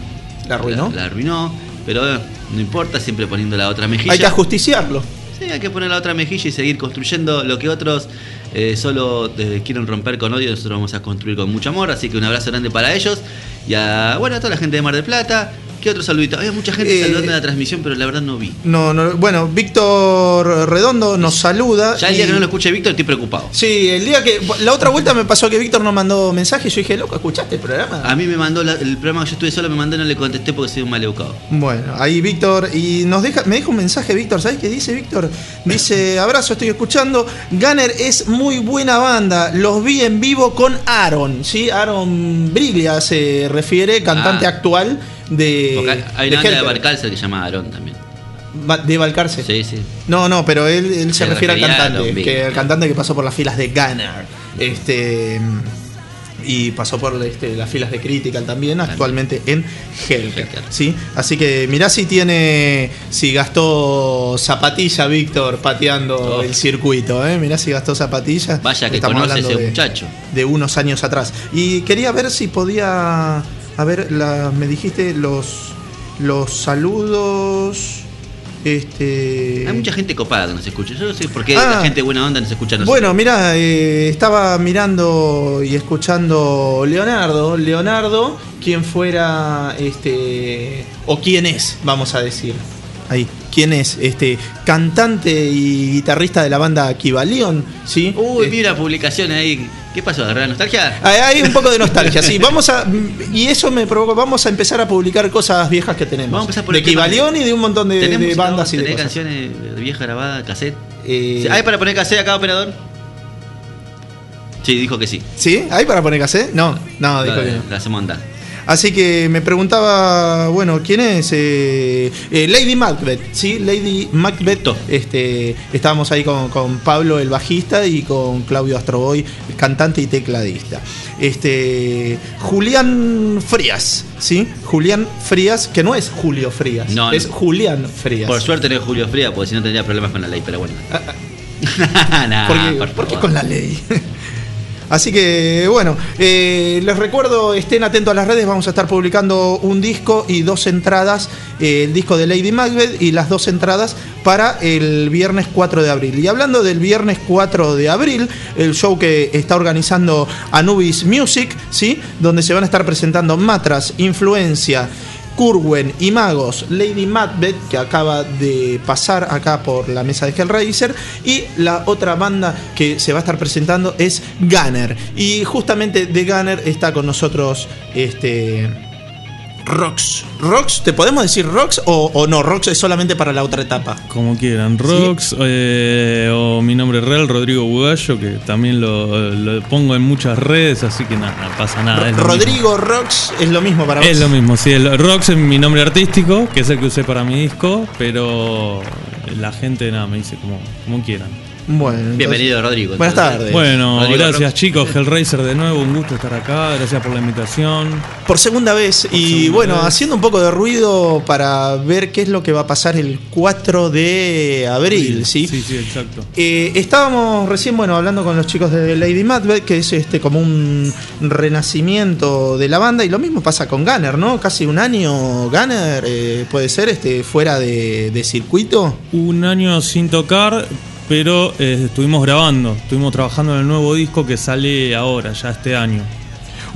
La arruinó. La, la arruinó, pero eh, no importa, siempre poniendo la otra mejilla. Hay que ajusticiarlo. Sí, hay que poner la otra mejilla y seguir construyendo lo que otros eh, solo eh, quieren romper con odio, nosotros vamos a construir con mucho amor, así que un abrazo grande para ellos y a, bueno, a toda la gente de Mar del Plata. ¿Qué otro saludito? Había mucha gente Eh, saludando en la transmisión, pero la verdad no vi. No, no, bueno, Víctor Redondo nos saluda. Ya el día y- que no lo escuche Víctor estoy preocupado. Sí, el día que. La otra vuelta me pasó que Víctor no mandó mensaje y yo dije, loco, ¿escuchaste el programa? A mí me mandó la- el programa que yo estuve solo, me mandó y no le contesté porque soy un mal educado. Bueno, ahí Víctor, y nos deja, me deja un mensaje Víctor, ¿sabes qué dice Víctor? Dice, abrazo, estoy escuchando, Gunner es muy buena banda, los vi en vivo con Aaron, ¿sí? Aaron Briglia se refiere, cantante Ah. actual de... Porque hay- una banda de Helper. Barcalcer que se llama Aarón también. Va- ¿De Balcarce? Sí, sí. No, no, pero él, él se Se refiere al cantante, Aaron que el cantante que pasó por las filas de Gunner. Este... Y pasó por este, las filas de Critical también, actualmente en Hellcat. ¿sí? Así que mirá si tiene. Si gastó zapatilla Víctor pateando Oh. el circuito. ¿eh? Mirá si gastó zapatilla. Vaya que Estamos conoce hablando ese de- muchacho. de unos años atrás. Y quería ver si podía. A ver, la, me dijiste los, los saludos. Este. Hay mucha gente copada que nos escucha. Yo no sé por qué Ah. la gente buena onda nos escucha nosotros. Bueno, mira, estaba mirando y escuchando Leonardo. Leonardo, quien fuera, este, o quién es, vamos a decir. Ahí, quién es, este, cantante y guitarrista de la banda Kivalion, ¿sí? Uy, vi una publicación ahí. ¿Qué pasó? ¿Agarrar nostalgia? hay hay un poco de nostalgia, sí. Vamos a, y eso me provocó, vamos a empezar a publicar cosas viejas que tenemos. Vamos a empezar por de Kivalion y de un montón de, de ¿Tenemos bandas y de ¿Tenés cosas. canciones de vieja grabada, cassette? Eh, ¿Hay para poner cassette acá, operador? Sí, dijo que sí. ¿Sí? ¿Hay para poner cassette? No, no, dijo que no. la hacemos andar. Así que me preguntaba, bueno, ¿quién es? Eh, eh, Lady Macbeth, ¿sí? Lady Macbeth. Este, estábamos ahí con, con Pablo, el bajista, y con Claudio Astroboy, el cantante y tecladista. Este, Julián Frías, ¿sí? Julián Frías, que no es Julio Frías, No, es no. Julián Frías. Por suerte no es Julio Fría, porque si no tendría problemas con la ley, pero bueno. Nah, ¿Por qué, por por qué favor. con la ley? Así que bueno, eh, les recuerdo, estén atentos a las redes, vamos a estar publicando un disco y dos entradas, eh, el disco de Lady Macbeth y las dos entradas para el viernes 4 de abril. Y hablando del viernes 4 de abril, el show que está organizando Anubis Music, ¿sí? donde se van a estar presentando Matras, Influencia, Curwen y Magos, Lady Macbeth, que acaba de pasar acá por la mesa de Hellraiser, y la otra banda que se va a estar presentando es Gunner. Y justamente de Gunner está con nosotros este. Rox. ¿Rox? ¿Te podemos decir Rox o, o no? Rox es solamente para la otra etapa. Como quieran, Rox eh, o mi nombre real, Rodrigo Bugallo, que también lo, lo pongo en muchas redes, así que nada, no pasa nada. Rodrigo Rox es lo mismo para mismo. vos. Es lo mismo, sí. el- Rox es mi nombre artístico, que es el que usé para mi disco, pero la gente nada me dice como, como quieran. Bueno, entonces- Bienvenido, Rodrigo. Buenas tardes. Bueno, Rodrigo gracias chicos, Hellraiser de nuevo, un gusto estar acá, gracias por la invitación. Por segunda vez. Y segunda bueno, vez. haciendo un poco de ruido para ver qué es lo que va a pasar el 4 de abril, ¿sí? Sí, sí, exacto. Eh, estábamos recién, bueno, hablando con los chicos de Lady Macbeth, que es este como un renacimiento de la banda, y lo mismo pasa con Gunner, ¿no? Casi un año Gunner, eh, puede ser, este, fuera de, de circuito. Un año sin tocar, pero eh, estuvimos grabando, estuvimos trabajando en el nuevo disco que sale ahora, ya este año.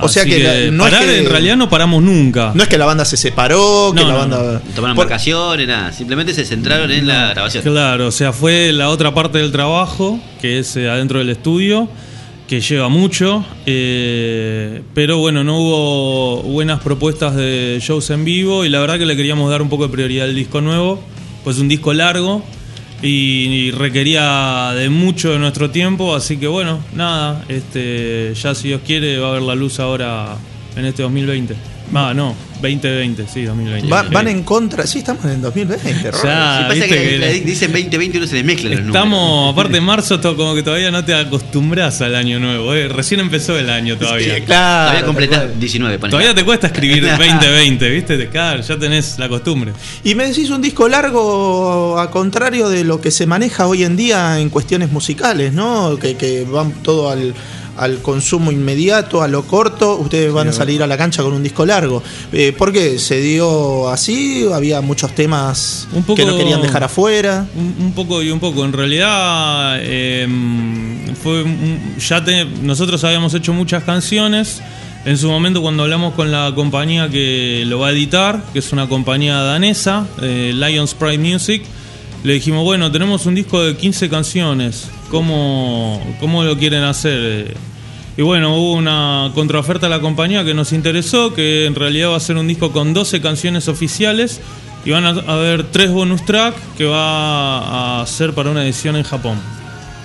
O sea Así que la- no es parar que- en realidad no paramos nunca. No es que la banda se separó, que No, la no, banda. No tomaron Por- vacaciones, nada. Simplemente se centraron en la grabación. Claro, o sea, fue la otra parte del trabajo, que es eh, adentro del estudio, que lleva mucho, eh, pero bueno, no hubo buenas propuestas de shows en vivo y la verdad que le queríamos dar un poco de prioridad al disco nuevo, pues un disco largo y, y requería de mucho de nuestro tiempo, así que bueno, nada, este, ya si Dios quiere va a ver la luz ahora en este 2020. Ah, no, 2020, sí, 2020. Va- van en contra. Sí, estamos en el 2020. Ya, Sí, pasa viste que, dicen 2020 y uno se les mezclan los números. Estamos, aparte en marzo, to- como que todavía no te acostumbras al año nuevo. eh. Recién empezó el año todavía. claro. Todavía completás 19, ponele. Todavía te cuesta escribir 2020, ¿viste? Te- Claro, ya tenés la costumbre. Y me decís un disco largo a contrario de lo que se maneja hoy en día en cuestiones musicales, ¿no? Que, que van todo al, al consumo inmediato, a lo corto. Ustedes van a salir a la cancha con un disco largo. Eh, ¿Por qué? ¿Se dio así? ¿Había muchos temas Un poco- que no querían dejar afuera? Un, un poco y un poco. En realidad, eh, fue ya te- nosotros habíamos hecho muchas canciones. En su momento, cuando hablamos con la compañía que lo va a editar, que es una compañía danesa, eh, Lions Pride Music, le dijimos, bueno, tenemos un disco de 15 canciones, ¿cómo, cómo lo quieren hacer? Y bueno, hubo una contraoferta a la compañía que nos interesó, que en realidad va a ser un disco con 12 canciones oficiales y van a haber tres bonus track que va a ser para una edición en Japón.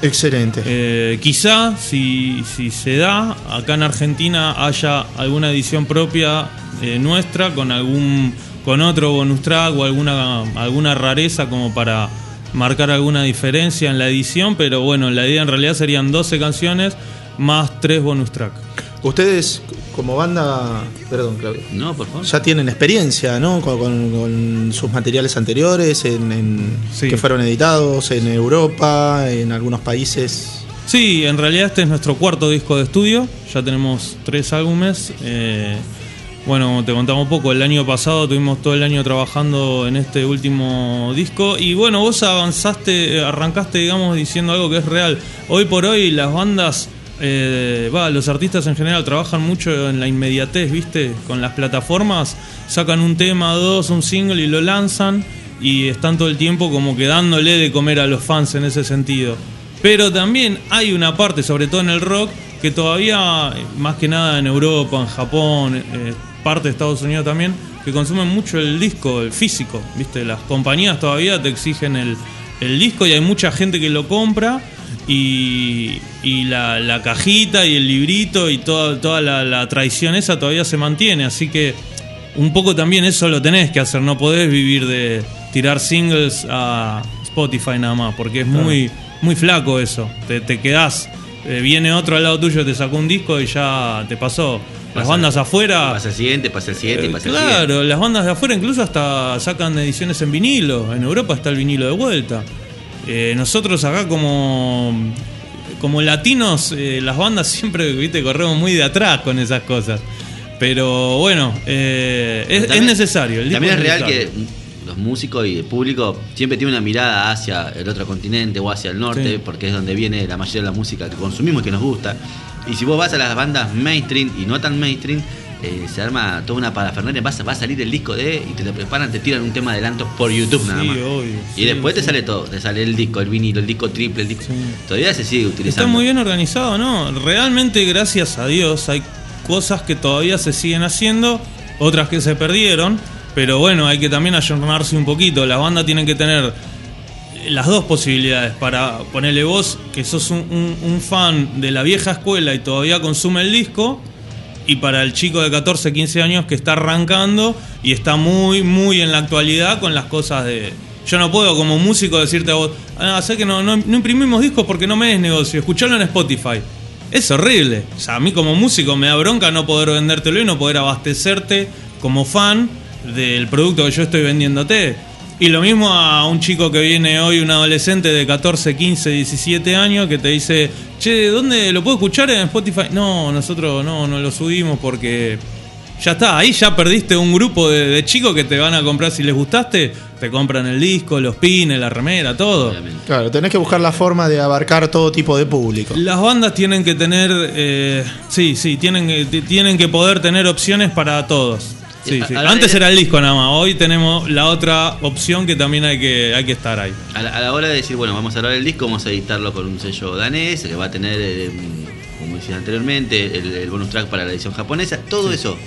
Excelente. Eh, quizá, si, si se da, acá en Argentina haya alguna edición propia eh, nuestra con algún con otro bonus track o alguna alguna rareza como para marcar alguna diferencia en la edición, pero bueno, la idea en realidad serían 12 canciones más tres bonus track. Ustedes, como banda. Perdón, Claudio. No, por favor. Ya tienen experiencia, ¿no? Con, con- con sus materiales anteriores, en, en- Sí. que fueron editados en Europa, en algunos países. Sí, en realidad este es nuestro cuarto disco de estudio. Ya tenemos tres álbumes. Eh, bueno, te contamos un poco, el año pasado tuvimos todo el año trabajando en este último disco. Y bueno, vos avanzaste, arrancaste, digamos, diciendo algo que es real. Hoy por hoy las bandas, eh, va, los artistas en general trabajan mucho en la inmediatez, ¿viste? Con las plataformas, sacan un tema, dos, un single y lo lanzan. Y están todo el tiempo como que dándole de comer a los fans en ese sentido. Pero también hay una parte, sobre todo en el rock, que todavía, más que nada en Europa, en Japón, eh, parte de Estados Unidos también, que consumen mucho el disco, el físico. ¿Viste? Las compañías todavía te exigen el, el disco y hay mucha gente que lo compra. Y, y la, la cajita y el librito y toda, toda la, la tradición esa todavía se mantiene. Así que un poco también eso lo tenés que hacer. No podés vivir de tirar singles a Spotify nada más, porque es muy, muy flaco eso. Te, te quedás, eh, viene otro al lado tuyo, te sacó un disco y ya te pasó. Las Pasa- bandas afuera. Pasa el siguiente, pasa el siguiente, Eh, pasa el siguiente. Claro, las bandas de afuera incluso hasta sacan ediciones en vinilo. En Europa está el vinilo de vuelta. Eh, nosotros acá como como latinos, las bandas siempre, viste, corremos muy de atrás con esas cosas. Pero bueno, es, También- es necesario. el También es real que los músicos y el público siempre tiene una mirada hacia el otro continente o hacia el norte, Sí. porque es donde viene la mayoría de la música que consumimos y que nos gusta. Y si vos vas a las bandas mainstream y no tan mainstream, eh, se arma toda una parafernalia, va, a- va a salir el disco de, y te lo preparan, te tiran un tema de adelanto por YouTube nada más. obvio, y sí, después te sale todo, te sale el disco, el vinilo, el disco triple, el disco. Todavía se sigue utilizando. Está muy bien organizado, ¿no? Realmente, gracias a Dios, hay cosas que todavía se siguen haciendo, otras que se perdieron, pero bueno, hay que también ayornarse un poquito. Las bandas tienen que tener las dos posibilidades para ponerle vos, que sos un, fan de la vieja escuela y todavía consume el disco, y para el chico de 14, 15 años que está arrancando y está muy, muy en la actualidad con las cosas de... Yo no puedo como músico decirte a vos, ah, sé que no, no, no imprimimos discos porque no me es negocio, escuchalo en Spotify. Es horrible. O sea, a mí como músico me da bronca no poder vendértelo y no poder abastecerte como fan del producto que yo estoy vendiéndote. Y lo mismo a un chico que viene hoy, un adolescente de 14, 15, 17 años, que te dice, che, ¿dónde lo puedo escuchar en Spotify? No, nosotros no, no lo subimos porque ya está, ahí ya perdiste un grupo de, de chicos que te van a comprar si les gustaste, te compran el disco, los pines, la remera, todo. Claro, tenés que buscar la forma de abarcar todo tipo de público. Las bandas tienen que tener, eh, sí, sí, tienen, que- t- tienen que poder tener opciones para todos. Sí, sí. Antes era el disco nada más, hoy tenemos la otra opción que también hay que, hay que estar ahí. A la, a la hora de decir, bueno, vamos a grabar el disco, vamos a editarlo con un sello danés, que va a tener, eh, como decía anteriormente, el, el bonus track para la edición japonesa, todo eso.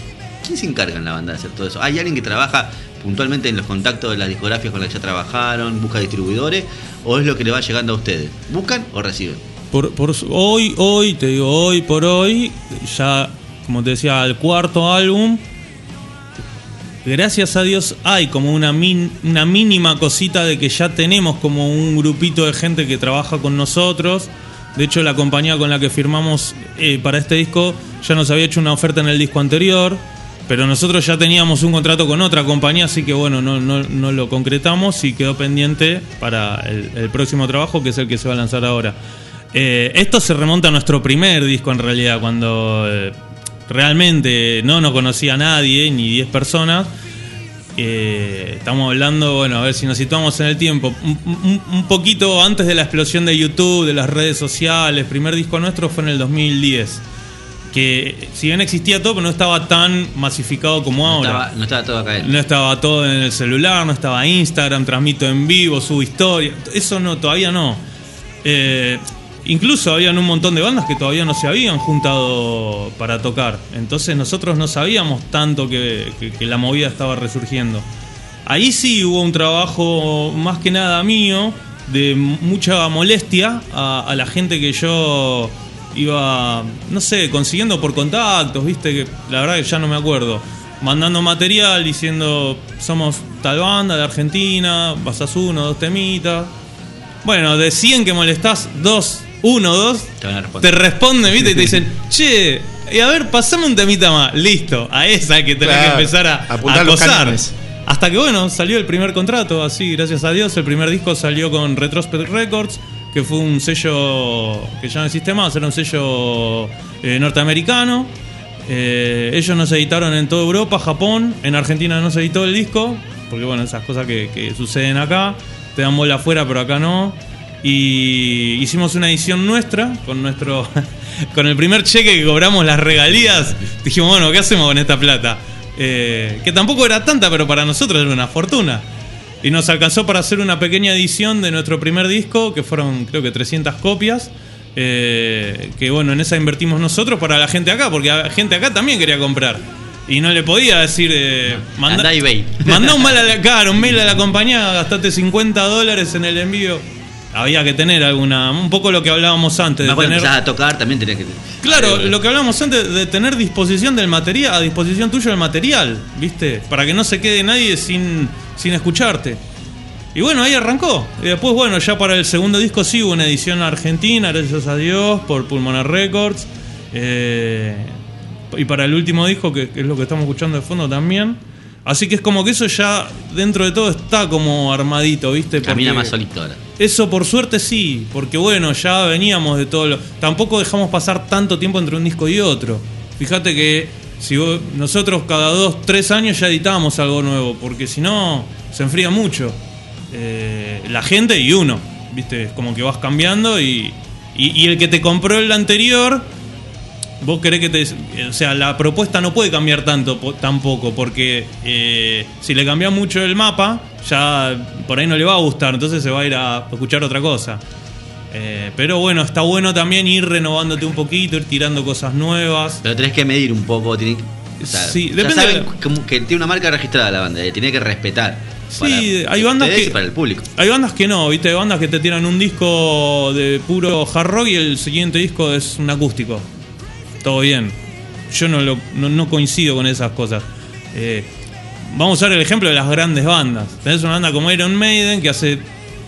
¿Quién se encarga en la banda de hacer todo eso? ¿Hay alguien que trabaja puntualmente en los contactos de las discográficas con las que ya trabajaron, busca distribuidores, o es lo que le va llegando a ustedes? ¿Buscan o reciben? Por, hoy, hoy, te digo, hoy por hoy, ya, como te decía, al cuarto álbum, gracias a Dios hay como una, una mínima cosita de que ya tenemos como un grupito de gente que trabaja con nosotros. De hecho, la compañía con la que firmamos eh, para este disco ya nos había hecho una oferta en el disco anterior, pero nosotros ya teníamos un contrato con otra compañía, así que bueno, no, no, no lo concretamos y quedó pendiente para el, el próximo trabajo, que es el que se va a lanzar ahora. Eh, esto se remonta a nuestro primer disco en realidad, cuando eh, realmente no nos conocía a nadie, ni 10 personas. Eh, estamos hablando, bueno, a ver si nos situamos en el tiempo, un, un- un poquito antes de la explosión de YouTube, de las redes sociales. Primer disco nuestro fue en el 2010. Que si bien existía todo, pero no estaba tan masificado como No ahora. estaba, no estaba todo acá. No estaba todo en el celular, no estaba Instagram, transmito en vivo, subo historia. Eso no, todavía no. Eh, incluso habían un montón de bandas que todavía no se habían juntado para tocar. Entonces nosotros no sabíamos tanto que, la movida estaba resurgiendo. Ahí sí hubo un trabajo más que nada mío, de mucha molestia a, la gente que yo iba, no sé, consiguiendo por contactos, viste, que la verdad que ya no me acuerdo. Mandando material diciendo, somos tal banda de Argentina, pasas uno, dos temitas. Bueno, de 100 que molestás, dos, uno, dos, Te van a responder. te responden, viste, y te dicen, che, y a ver, pasame un temita más. Listo, a esa hay que tener Claro, que empezar a, apuntar a acosar. Hasta que bueno, salió el primer contrato, así, gracias a Dios. El primer disco salió con Retrospect Records, que fue un sello que ya no existe más, era un sello eh, norteamericano. Eh, ellos nos editaron en toda Europa, Japón, en Argentina no se editó el disco, porque bueno, esas cosas que, que suceden acá, te dan bola afuera, pero acá no. Y hicimos una edición nuestra con nuestro con el primer cheque que cobramos las regalías. Dijimos, bueno, ¿qué hacemos con esta plata? Eh, que tampoco era tanta, pero para nosotros era una fortuna. Y nos alcanzó para hacer una pequeña edición de nuestro primer disco, que fueron creo que 300 copias. eh, que bueno, en esa invertimos nosotros para la gente acá, porque la gente acá también quería comprar. Y no le podía decir, eh, manda, Andá eBay. Mandá un, mail a la, claro, un mail a la compañía, gastate 50 dólares en el envío. Había que tener alguna, un poco lo que hablábamos antes. De tener, a tocar también tenés que. Claro, lo que hablábamos antes de tener disposición del material, a disposición tuyo del material, ¿viste? Para que no se quede nadie sin, sin escucharte. Y bueno, ahí arrancó. Y después, bueno, ya para el segundo disco sí hubo una edición argentina, gracias a Dios, por Pulmonar Records. Eh, y para el último disco, que, que es lo que estamos escuchando de fondo también. Así que es como que eso ya dentro de todo está como armadito, ¿viste? Camina Porque- más solito ahora. eso por suerte sí, porque bueno, ya veníamos de todo lo... Tampoco dejamos pasar tanto tiempo entre un disco y otro. Fíjate que si vos- nosotros cada dos, tres años ya editábamos algo nuevo, porque si no, se enfría mucho. Eh, la gente y uno, ¿viste? Es como que vas cambiando y, y, y el que te compró el anterior vos querés que te. O sea, la propuesta no puede cambiar tanto po- tampoco, porque eh, si le cambias mucho el mapa, ya por ahí no le va a gustar, entonces se va a ir a escuchar otra cosa. Eh, pero bueno, está bueno también ir renovándote un poquito, ir tirando cosas nuevas. Pero tenés que medir un poco. Tiene, o sea, Sí, ya depende saben de- como que tiene una marca registrada la banda, eh, tiene que respetar. Sí, hay bandas que- para el público. Hay bandas que no, ¿viste? Hay bandas que te tiran un disco de puro hard rock y el siguiente disco es un acústico. Todo bien. Yo no, lo, no, coincido con esas cosas. Eh, vamos a usar el ejemplo de las grandes bandas. Tenés una banda como Iron Maiden que hace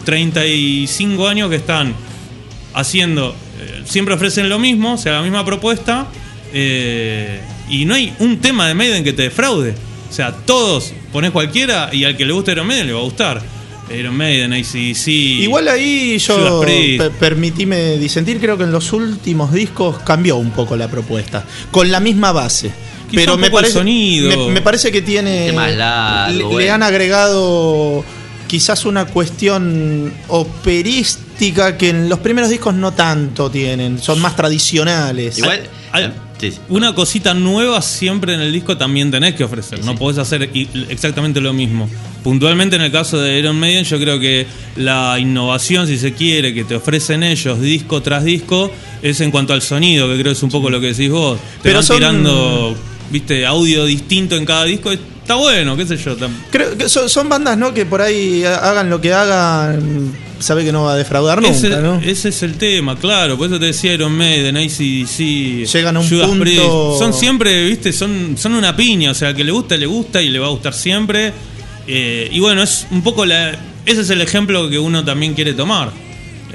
35 años que están haciendo, eh, siempre ofrecen lo mismo, o sea, la misma propuesta, eh, y no hay un tema de Maiden que te defraude. O sea, todos, pones cualquiera y al que le guste Iron Maiden le va a gustar. Iron Maiden, ACDC. Igual ahí yo Judas Priest. per- permitime disentir, creo que en los últimos discos cambió un poco la propuesta, con la misma base. Quizá pero un me parece, sonido. me, me parece que tiene largos, le, le han agregado quizás una cuestión operística que en los primeros discos no tanto tienen, son más tradicionales. Igual, Al- Una cosita nueva siempre en el disco también tenés que ofrecer. No podés hacer exactamente lo mismo. Puntualmente en el caso de Iron Maiden, yo creo que la innovación, si se quiere, que te ofrecen ellos disco tras disco, es en cuanto al sonido, que creo que es un poco lo que decís vos. Te Pero van son- tirando, viste, audio distinto en cada disco. Está bueno, qué sé yo. Creo que son, son bandas, ¿no? Que por ahí ha- hagan lo que hagan, sabe que no va a defraudar nunca, ese, ¿no? ese es el tema, claro. Por eso te decía Iron Maiden, ACDC, Llegan a un Judas punto- Priest. Son siempre, viste, son, son una piña. O sea, que le gusta, le gusta y le va a gustar siempre. Eh, y bueno, es un poco la. Ese es el ejemplo que uno también quiere tomar.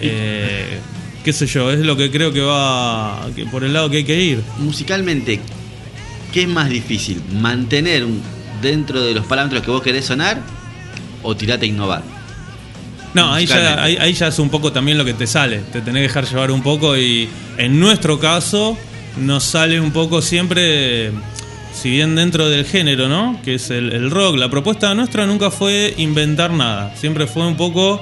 Eh, qué sé yo, es lo que creo que va. que por el lado que hay que ir. Musicalmente, ¿qué es más difícil? ¿Mantener un- dentro de los parámetros que vos querés sonar o tirate a innovar? No, ahí ya, ahí, ahí ya es un poco también lo que te sale. Te tenés que dejar llevar un poco y en nuestro caso nos sale un poco siempre, si bien dentro del género, ¿no? Que es el, el rock. La propuesta nuestra nunca fue inventar nada. Siempre fue un poco,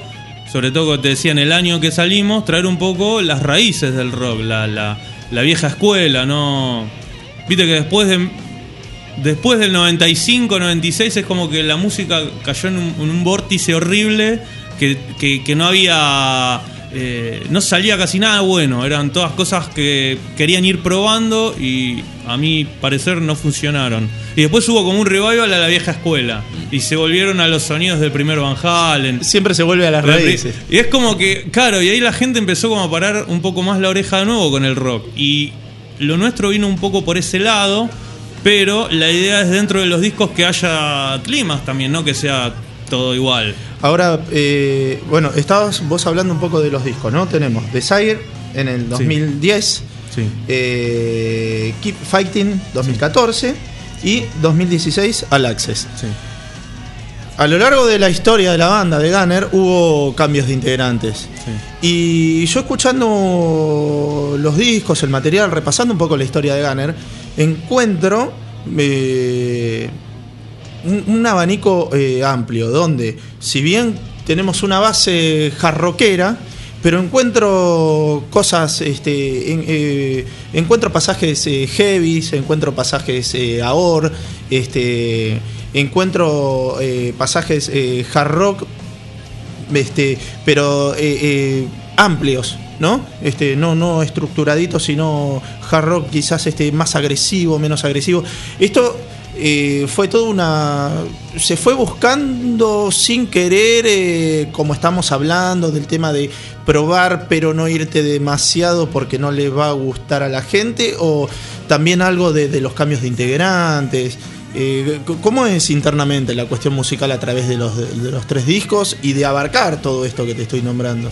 sobre todo como te decía en el año que salimos, traer un poco las raíces del rock, la, la, la vieja escuela, ¿no? Viste que después de, después del 95, 96 es como que la música cayó en un, en un vórtice horrible que, que- que no había... eh, no salía casi nada bueno, eran todas cosas que querían ir probando y a mi parecer no funcionaron. Y después hubo como un revival a la vieja escuela y se volvieron a los sonidos del primer Van Halen. Siempre se vuelve a las raíces. Y es como que, claro, y ahí la gente empezó como a parar un poco más la oreja de nuevo con el rock. Y lo nuestro vino un poco por ese lado, pero la idea es dentro de los discos que haya climas también, no que sea todo igual. Ahora, eh, bueno, estabas vos hablando un poco de los discos, ¿no? Tenemos Desire en el 2010, Sí. eh, Keep Fighting 2014 y 2016 All Access. Sí. A lo largo de la historia de la banda de Gunner hubo cambios de integrantes. Y yo escuchando los discos, el material, repasando un poco la historia de Gunner, encuentro eh, un, abanico eh, amplio, donde si bien tenemos una base jarroquera, pero encuentro cosas, este, eh, encuentro pasajes eh, heavies, encuentro pasajes eh, aor, este, encuentro eh, pasajes hard rock, este, pero amplios, ¿no? Este, no, no estructuraditos, sino hard rock quizás este, más agresivo, menos agresivo. Esto eh, fue toda una. se fue buscando sin querer, eh, como estamos hablando, del tema de probar, pero no irte demasiado porque no le va a gustar a la gente, o también algo de, los cambios de integrantes. Eh, ¿Cómo es internamente la cuestión musical a través de los, de los tres discos y de abarcar todo esto que te estoy nombrando?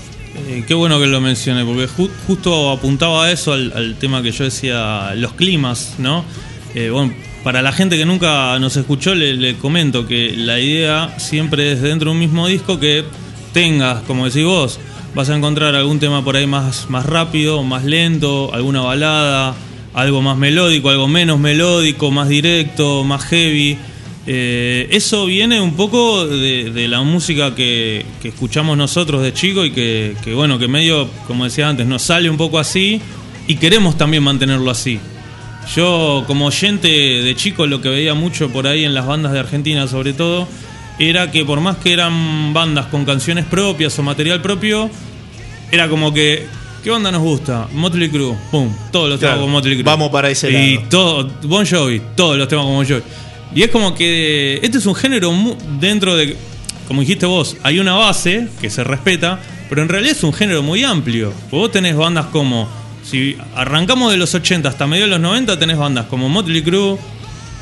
Qué bueno que lo mencioné, porque ju- justo apuntaba a eso, al, tema que yo decía, los climas, ¿no? Bueno, para la gente que nunca nos escuchó, le, le comento que la idea siempre es dentro de un mismo disco que tengas, como decís vos, vas a encontrar algún tema por ahí más, más rápido, más lento, alguna balada, algo más melódico, algo menos melódico, más directo, más heavy. Eh, eso viene un poco de, la música que, que escuchamos nosotros de chico y que, que, bueno, que medio, como decía antes, nos sale un poco así y queremos también mantenerlo así. Yo, como oyente de chico, lo que veía mucho por ahí en las bandas de Argentina, sobre todo, era que por más que eran bandas con canciones propias o material propio, era como que, ¿qué banda nos gusta? Motley Crue, pum, todos los Claro, temas con Motley Crue. vamos para ese Y lado. todo, Bon Jovi, todos los temas con Bon Jovi. Y es como que este es un género dentro de, como dijiste vos, hay una base que se respeta, pero en realidad es un género muy amplio. Vos tenés bandas como, si arrancamos de los 80 hasta medio de los 90, tenés bandas como Motley Crue,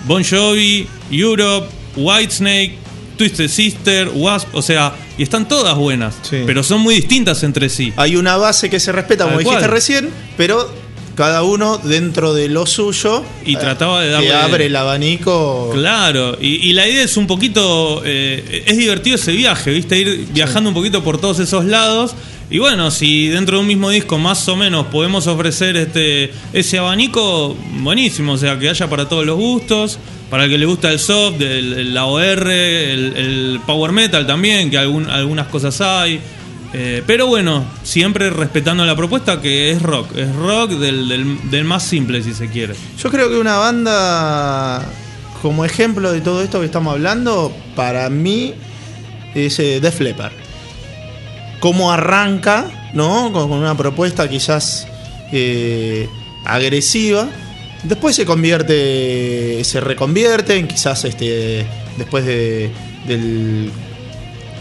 Bon Jovi, Europe, Whitesnake, Twisted Sister, Wasp, o sea, y están todas buenas, pero son muy distintas entre sí. Hay una base que se respeta, como dijiste cual. recién, pero cada uno dentro de lo suyo. Y eh, trataba de que darle- abre el abanico. Claro, y, y la idea es un poquito. eh, es divertido ese viaje, ¿viste? Ir viajando un poquito por todos esos lados. Y bueno, si dentro de un mismo disco más o menos podemos ofrecer este ese abanico, buenísimo. O sea, que haya para todos los gustos. Para el que le gusta el soft, el, el- la OR, el, el power metal también, que algún- algunas cosas hay. Eh, pero bueno, siempre respetando la propuesta que es rock. Es rock del, del- del más simple, si se quiere. Yo creo que una banda, como ejemplo de todo esto que estamos hablando, para mí es eh, Def Leppard. Cómo arranca, ¿no? Con, una propuesta quizás eh, agresiva. Después se convierte, se reconvierte en quizás este, después de- del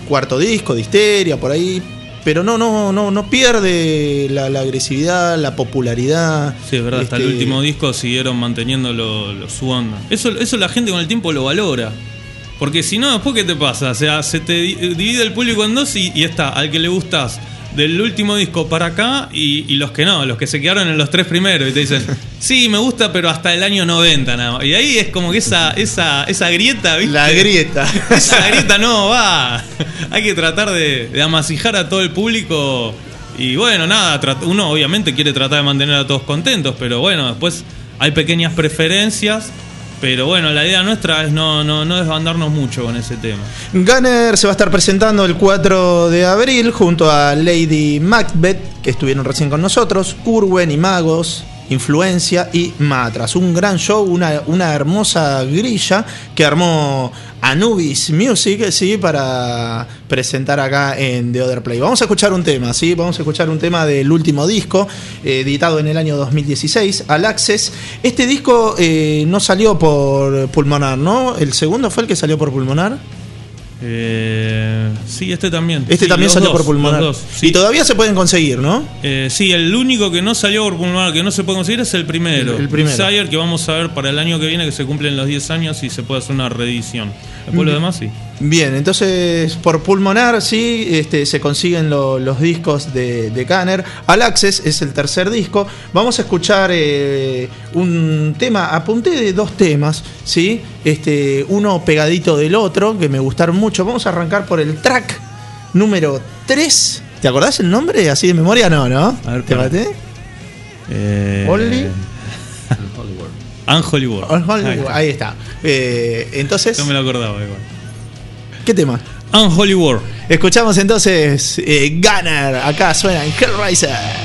cuarto disco, de Histeria, por ahí. Pero no, no, no, no pierde la, la agresividad, la popularidad. Sí, es verdad, hasta el Este, último disco siguieron manteniendo lo, lo- su onda. Eso, eso la gente con el tiempo lo valora. Porque si no, después ¿qué te pasa? O sea, se te di- divide el público en dos y, y está, al que le gustas del último disco para acá y, y los que no, los que se quedaron en los tres primeros y te dicen, sí, me gusta, pero hasta el año 90 nada más. Y ahí es como que esa, esa, esa grieta, ¿viste? La grieta. Esa grieta no va. Hay que tratar de, de amasijar a todo el público. Y bueno, nada, uno obviamente quiere tratar de mantener a todos contentos, pero bueno, después hay pequeñas preferencias. Pero bueno, la idea nuestra es no, no, no desbandarnos mucho con ese tema. Gunner se va a estar presentando el 4 de abril junto a Lady Macbeth, que estuvieron recién con nosotros, Curwen y Magos, Influencia y Matras. Un gran show, una, una hermosa grilla que armó Anubis Music, sí, para presentar acá en The Other Play. Vamos a escuchar un tema, sí, vamos a escuchar un tema del último disco, eh, editado en el año 2016, Al Access. Este disco eh, no salió por Pulmonar, ¿no? El segundo fue el que salió por Pulmonar. Eh, sí, este también. Este Sí, también salió dos, por Pulmonar. Y todavía se pueden conseguir, ¿no? Eh, sí, el único que no salió por Pulmonar, que no se puede conseguir, es el primero. El- el primero. Desire, que vamos a ver para el año que viene, que se cumplen los 10 años y se puede hacer una reedición. Después lo Mm. demás, sí. Bien, entonces por Pulmonar sí este, se consiguen lo- los discos de, de Canner. Al Access es el tercer disco. Vamos a escuchar eh, un tema, apunté de dos temas, ¿sí? Este, uno pegadito del otro, que me gustaron mucho. Vamos a arrancar por el track número 3. ¿Te acordás el nombre? Así de memoria, no, ¿no? A ver, ¿Te maté? Eh, Only. Unholy World. Unholy Ahí World, está. Ahí está. Eh, entonces. No me lo acordaba igual. ¿Qué tema? Unholy War. Escuchamos entonces eh, Gunner. Acá suena en Hellraiser.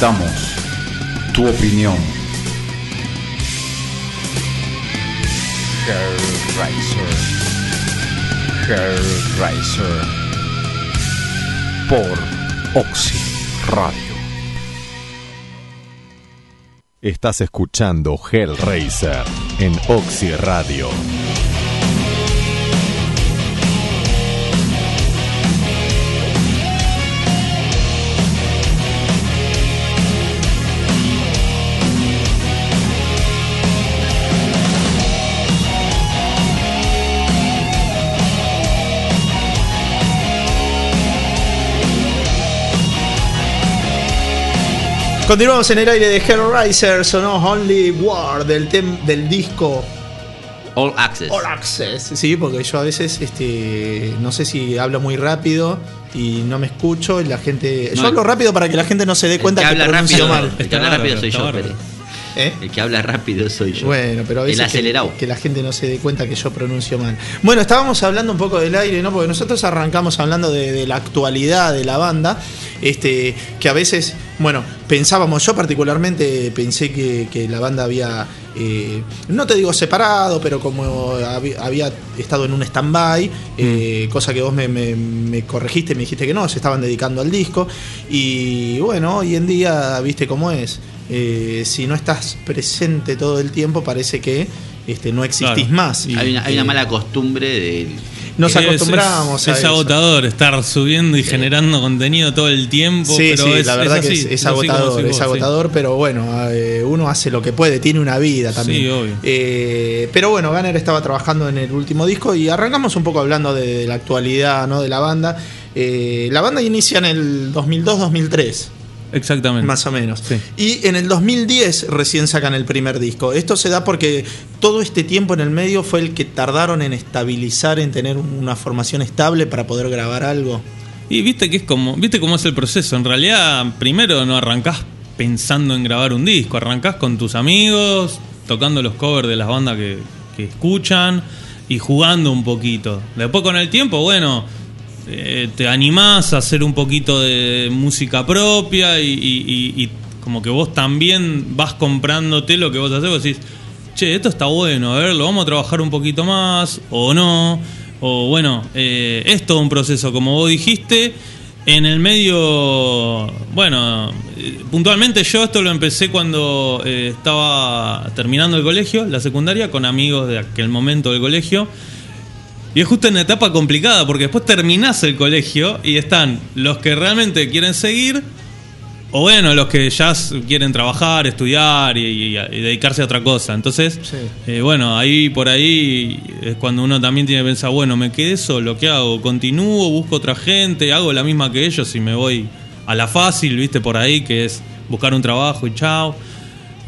Respetamos tu opinión. Hellraiser. Hellraiser. Por Oxy Radio. Estás escuchando Hellraiser en Oxy Radio. Continuamos en el aire de Hellraiser, sonó Only War del, tem- del disco All Access. All Access. Sí, porque yo a veces este, no sé si hablo muy rápido y no me escucho y la gente. Yo hablo rápido para que la gente no se dé cuenta que que, habla pronuncio rápido, mal. el que habla rápido soy yo. Pérez. ¿Eh? El que habla rápido soy yo. Bueno, pero a veces El que- acelerado. Que, la gente no se dé cuenta que yo pronuncio mal. Bueno, estábamos hablando un poco del aire, ¿no? Porque nosotros arrancamos hablando de, de la actualidad de la banda. Este, que a veces, bueno, pensábamos, yo particularmente pensé que, que la banda había, eh, no te digo separado, pero como había, había estado en un stand-by, eh, cosa que vos me, me- me corregiste, me dijiste que no, se estaban dedicando al disco. Y bueno, hoy en día, viste cómo es. Eh, si no estás presente todo el tiempo, parece que este, no existís Claro. más. Hay una, hay una mala costumbre de. Nos Es- acostumbramos es, a es eso. agotador estar subiendo y generando contenido todo el tiempo. Sí, pero sí, es, la verdad es que así, es, es así agotador, es agotador, pero bueno, eh, uno hace lo que puede, tiene una vida también. Sí, obvio. Eh, pero bueno, Gunner estaba trabajando en el último disco y arrancamos un poco hablando de, de la actualidad ¿no? de la banda. Eh, la banda inicia en el 2002-2003. Exactamente. Más o menos. Sí. Y en el 2010 recién sacan el primer disco. Esto se da porque todo este tiempo en el medio fue el que tardaron en estabilizar, en tener una formación estable para poder grabar algo. Y viste que es como, viste cómo es el proceso. En realidad, primero no arrancás pensando en grabar un disco, arrancás con tus amigos, tocando los covers de las bandas que, que escuchan y jugando un poquito. Después con el tiempo, bueno, eh, te animás a hacer un poquito de música propia y, como que vos también vas comprándote lo que vos haces, vos decís, che, esto está bueno, a ver, lo vamos a trabajar un poquito más o no. O bueno, eh, es todo un proceso, como vos dijiste. En el medio, bueno, eh, puntualmente yo esto lo empecé cuando eh, estaba terminando el colegio, la secundaria, con amigos de aquel momento del colegio. Y es justo en una etapa complicada, porque después terminás el colegio y están los que realmente quieren seguir, o bueno, los que ya quieren trabajar, estudiar y, y- y dedicarse a otra cosa. Entonces, eh, bueno, ahí por ahí es cuando uno también tiene que pensar, bueno, me quedé solo, ¿qué hago? ¿Continúo? ¿Busco otra gente? ¿Hago la misma que ellos y me voy a la fácil, viste, por ahí, que es buscar un trabajo y chao?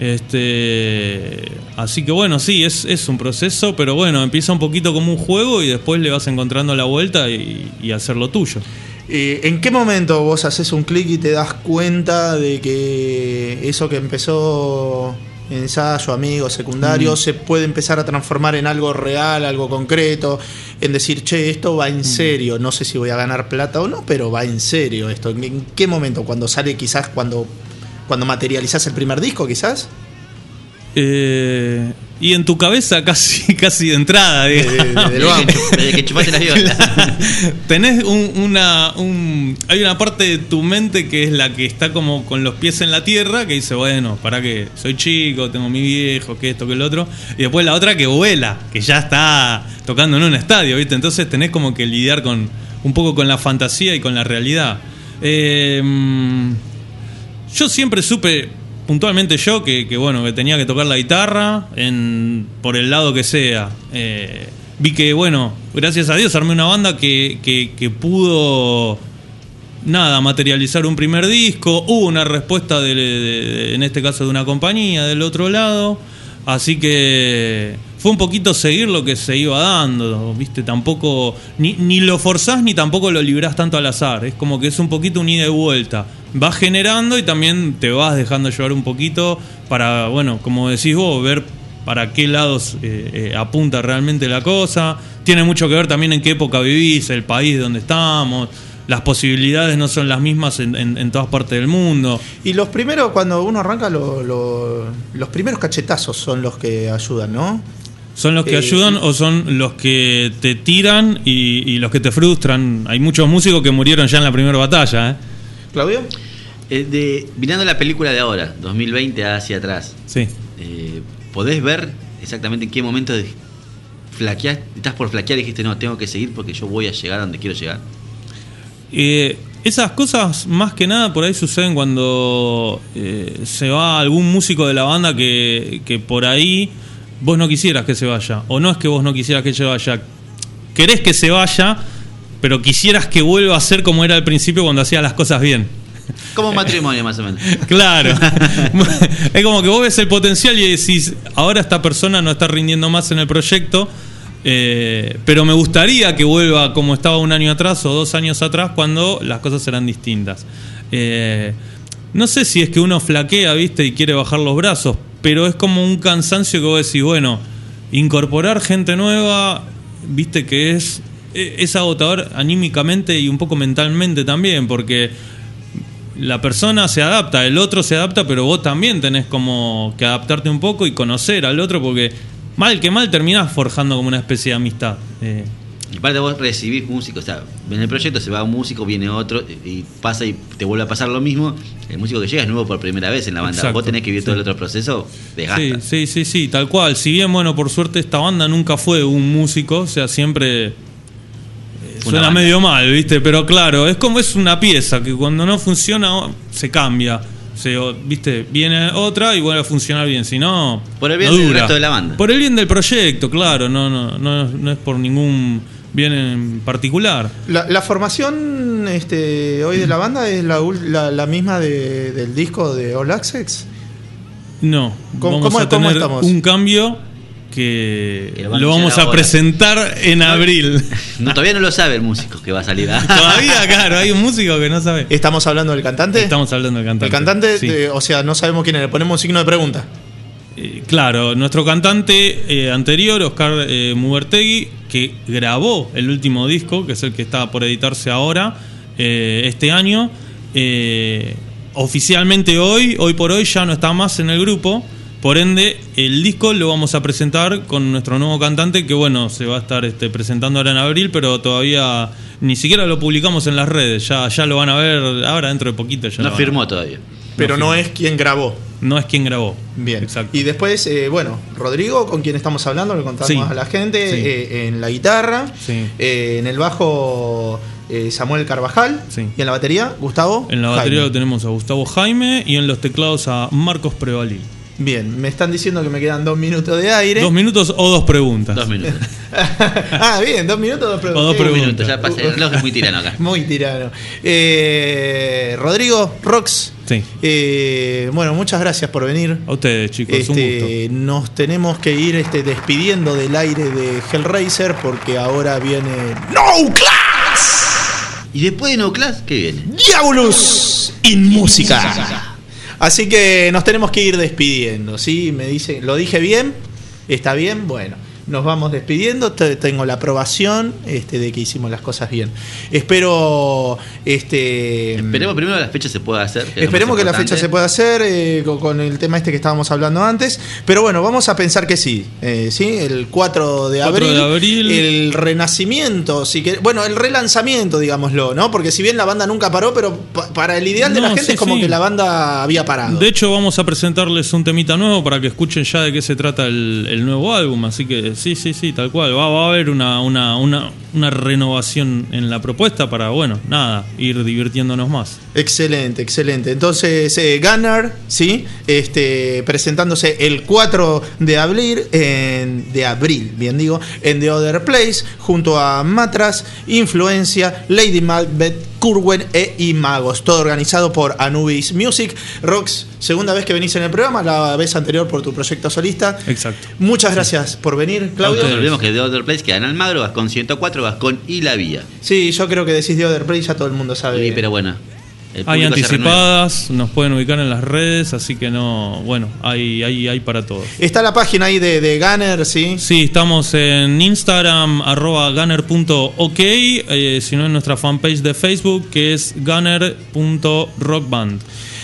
Este, así que bueno, sí, es, es un proceso, pero bueno, empieza un poquito como un juego y después le vas encontrando la vuelta y, y hacer lo tuyo. Eh, ¿En qué momento vos haces un clic y te das cuenta de que eso que empezó ensayo, amigos, secundario, Mm. se puede empezar a transformar en algo real, algo concreto, en decir, che, esto va Mm. en serio, no sé si voy a ganar plata o no, pero va en serio esto. ¿En- ¿En qué momento? Cuando sale quizás cuando, cuando materializás el primer disco, quizás? Eh, y en tu cabeza casi, casi de entrada, digamos. desde el. Desde que chupaste la viola. Tenés un- una. un- hay una parte de tu mente que es la que está como con los pies en la tierra, que dice, bueno, para que soy chico, tengo mi viejo, que esto, que el otro. Y después la otra que vuela, que ya está tocando en un estadio, ¿viste? Entonces tenés como que lidiar con un poco con la fantasía y con la realidad. Eh, yo siempre supe, puntualmente yo, que, que, bueno, que tenía que tocar la guitarra en, por el lado que sea. Eh, vi que, bueno, gracias a Dios armé una banda que, que, pudo, nada, materializar un primer disco. Hubo una respuesta, de- en este caso, de una compañía del otro lado. Así que fue un poquito seguir lo que se iba dando, ¿viste? Tampoco, ni, ni lo forzás ni tampoco lo librás tanto al azar. Es como que es un poquito un ida y vuelta. Vas generando y también te vas dejando llevar un poquito para, bueno, como decís vos, ver para qué lados eh, eh, apunta realmente la cosa. Tiene mucho que ver también en qué época vivís, el país donde estamos. Las posibilidades no son las mismas en, en- en todas partes del mundo. Y los primeros, cuando uno arranca, lo- lo- los primeros cachetazos son los que ayudan, ¿no? ¿Son los que Eh, ayudan o son los que te tiran y, y los que te frustran? Hay muchos músicos que murieron ya en la primera batalla, ¿eh? Claudio. Eh, de, mirando la película de ahora, 2020 hacia atrás, Sí. eh, ¿podés ver exactamente en qué momento de- estás por flaquear y dijiste, no, tengo que seguir porque yo voy a llegar a donde quiero llegar? Eh, esas cosas más que nada por ahí suceden cuando eh, se va algún músico de la banda que, que por ahí vos no quisieras que se vaya. O no es que vos no quisieras que se vaya. Querés que se vaya, pero quisieras que vuelva a ser como era al principio cuando hacía las cosas bien. Como matrimonio más o menos. Claro. es como que vos ves el potencial y decís, ahora esta persona no está rindiendo más en el proyecto, eh, pero me gustaría que vuelva como estaba un año atrás o dos años atrás cuando las cosas eran distintas. Eh, no sé si es que uno flaquea, viste, y quiere bajar los brazos, pero es como un cansancio que vos decís, bueno, incorporar gente nueva, viste que es, e, es agotador anímicamente y un poco mentalmente también, porque la persona se adapta, el otro se adapta, pero vos también tenés como que adaptarte un poco y conocer al otro, porque mal que mal terminás forjando como una especie de amistad. Eh, Y aparte vos recibís músicos, o sea, en el proyecto se va un músico, viene otro y pasa y te vuelve a pasar lo mismo. El músico que llega es nuevo por primera vez en la banda. Exacto, vos tenés que vivir todo sí. el otro proceso, sí, desgasta. sí, sí, sí, tal cual. Si bien, bueno, por suerte esta banda nunca fue un músico, o sea, siempre eh, suena banda. medio mal, ¿viste? Pero claro, es como es una pieza que cuando no funciona se cambia. Se, ¿Viste? Viene otra y vuelve a funcionar bien. Si no, Por el bien no del resto de la banda. Por el bien del proyecto, claro. No, no, no, no es por ningún bien en particular. La, la formación este, hoy de la banda es la, ul- la, la misma de- del disco de All Access. No. ¿Cómo- vamos cómo- a cómo tener estamos? un cambio que, Que lo vamos a ahora. presentar en abril. No, todavía no lo sabe el músico que va a salir. ¿ah? Todavía, claro, hay un músico que no sabe. ¿Estamos hablando del cantante? Estamos hablando del cantante. El cantante, Sí. de- o sea, no sabemos quién es, le ponemos un signo de pregunta. Claro, nuestro cantante eh, anterior, Oscar eh, Mubertegui, que grabó el último disco, que es el que está por editarse ahora, eh, este año, eh, oficialmente hoy, hoy por hoy, ya no está más en el grupo. Por ende, el disco lo vamos a presentar con nuestro nuevo cantante, que bueno, se va a estar este, presentando ahora en abril, pero todavía ni siquiera lo publicamos en las redes. Ya, ya lo van a ver ahora dentro de poquito. Ya No firmó todavía. Pero no, firmó. es quien grabó. No es quien grabó. Bien. Exacto. Y después, eh, bueno, Rodrigo, con quien estamos hablando, le contamos Sí. a la gente, Sí. eh, en la guitarra, Sí. eh, en el bajo eh, Samuel Carvajal, y en la batería Gustavo. En la Jaime. batería lo tenemos a Gustavo Jaime y en los teclados a Marcos Prevalil. Bien, me están diciendo que me quedan dos minutos de aire. ¿Dos minutos o dos preguntas? Dos minutos. ah, bien, dos minutos, dos preguntas. O dos Un preguntas. minuto, ya pasé. El reloj es muy tirano acá. Muy tirano. Eh, Rodrigo, Rox. Sí. eh, bueno, muchas gracias por venir. A ustedes, chicos, un gusto. Este, nos tenemos que ir este, despidiendo del aire de Hellraiser porque ahora viene No Class, Y después de No Class, ¿qué viene? Diabolus in música. Así que nos tenemos que ir despidiendo, ¿sí? Me dice, ¿lo dije bien? ¿Está bien? Bueno, nos vamos despidiendo. Te- Tengo la aprobación este, de que hicimos las cosas bien. Espero este Esperemos primero que la fecha se pueda hacer. Esperemos que la fecha se pueda hacer eh, con, con el tema este que estábamos hablando antes. Pero bueno, vamos a pensar que sí. eh, ¿sí? El 4 de 4 abril. de abril. El renacimiento. Si que, bueno, el relanzamiento, digámoslo, ¿no? Porque si bien la banda nunca paró, pero pa- para el ideal de la gente sí, es como sí. que la banda había parado. De hecho, vamos a presentarles un temita nuevo para que escuchen ya de qué se trata el, el nuevo álbum. Así que sí, sí, sí, tal cual. Va, va a haber una, una, una, una renovación en la propuesta para, bueno, nada, ir divirtiéndonos más. Excelente, excelente. Entonces, eh, Gunnar, ¿sí? Este, presentándose el 4 de abril, en, de abril, bien digo, en The Other Place, junto a Matras, Influencia, Lady Macbeth, Curwen e Imagos. Todo organizado por Anubis Music. Rox, segunda vez que venís en el programa, la vez anterior por tu proyecto solista. Exacto. Muchas gracias por venir, Claudio. No olvidemos que de Other Place quedan Almagro, Vascon 104, Vascon y La Vía. Sí, yo creo que decís The Other Place, ya todo el mundo sabe. Sí, pero bueno. Hay anticipadas, nos pueden ubicar en las redes, así que no, bueno, hay, hay, hay para todos. Está la página ahí de, de Gunner, ¿sí? Sí, estamos en Instagram, arroba gunner.ok, eh, si no en nuestra fanpage de Facebook, que es gunner.rockband.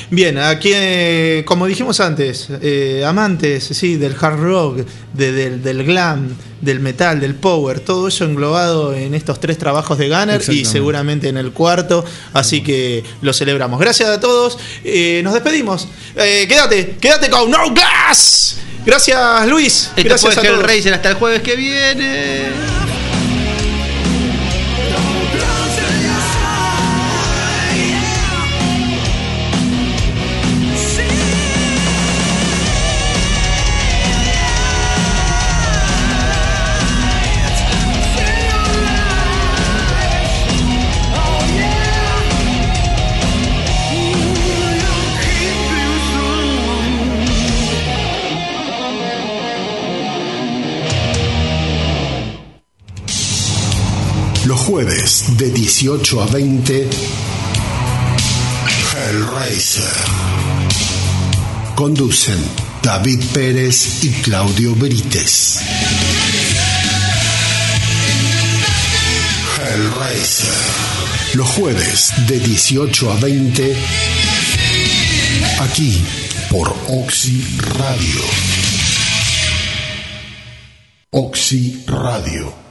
Bien, aquí, eh, como dijimos antes, eh, amantes sí, del hard rock, de- del, del glam, del metal, del power, todo eso englobado en estos tres trabajos de Gunner y seguramente en el cuarto, así que lo celebramos. Gracias a todos, eh, nos despedimos. Eh, quédate, quédate con No Glass. Gracias Luis, Esto gracias a todos. Hellraiser hasta el jueves que viene. Jueves de 18 a 20, Hellraiser. Conducen David Pérez y Claudio Brites. Hellraiser. Los jueves de 18 a 20, aquí por Oxy Radio. Oxy Radio.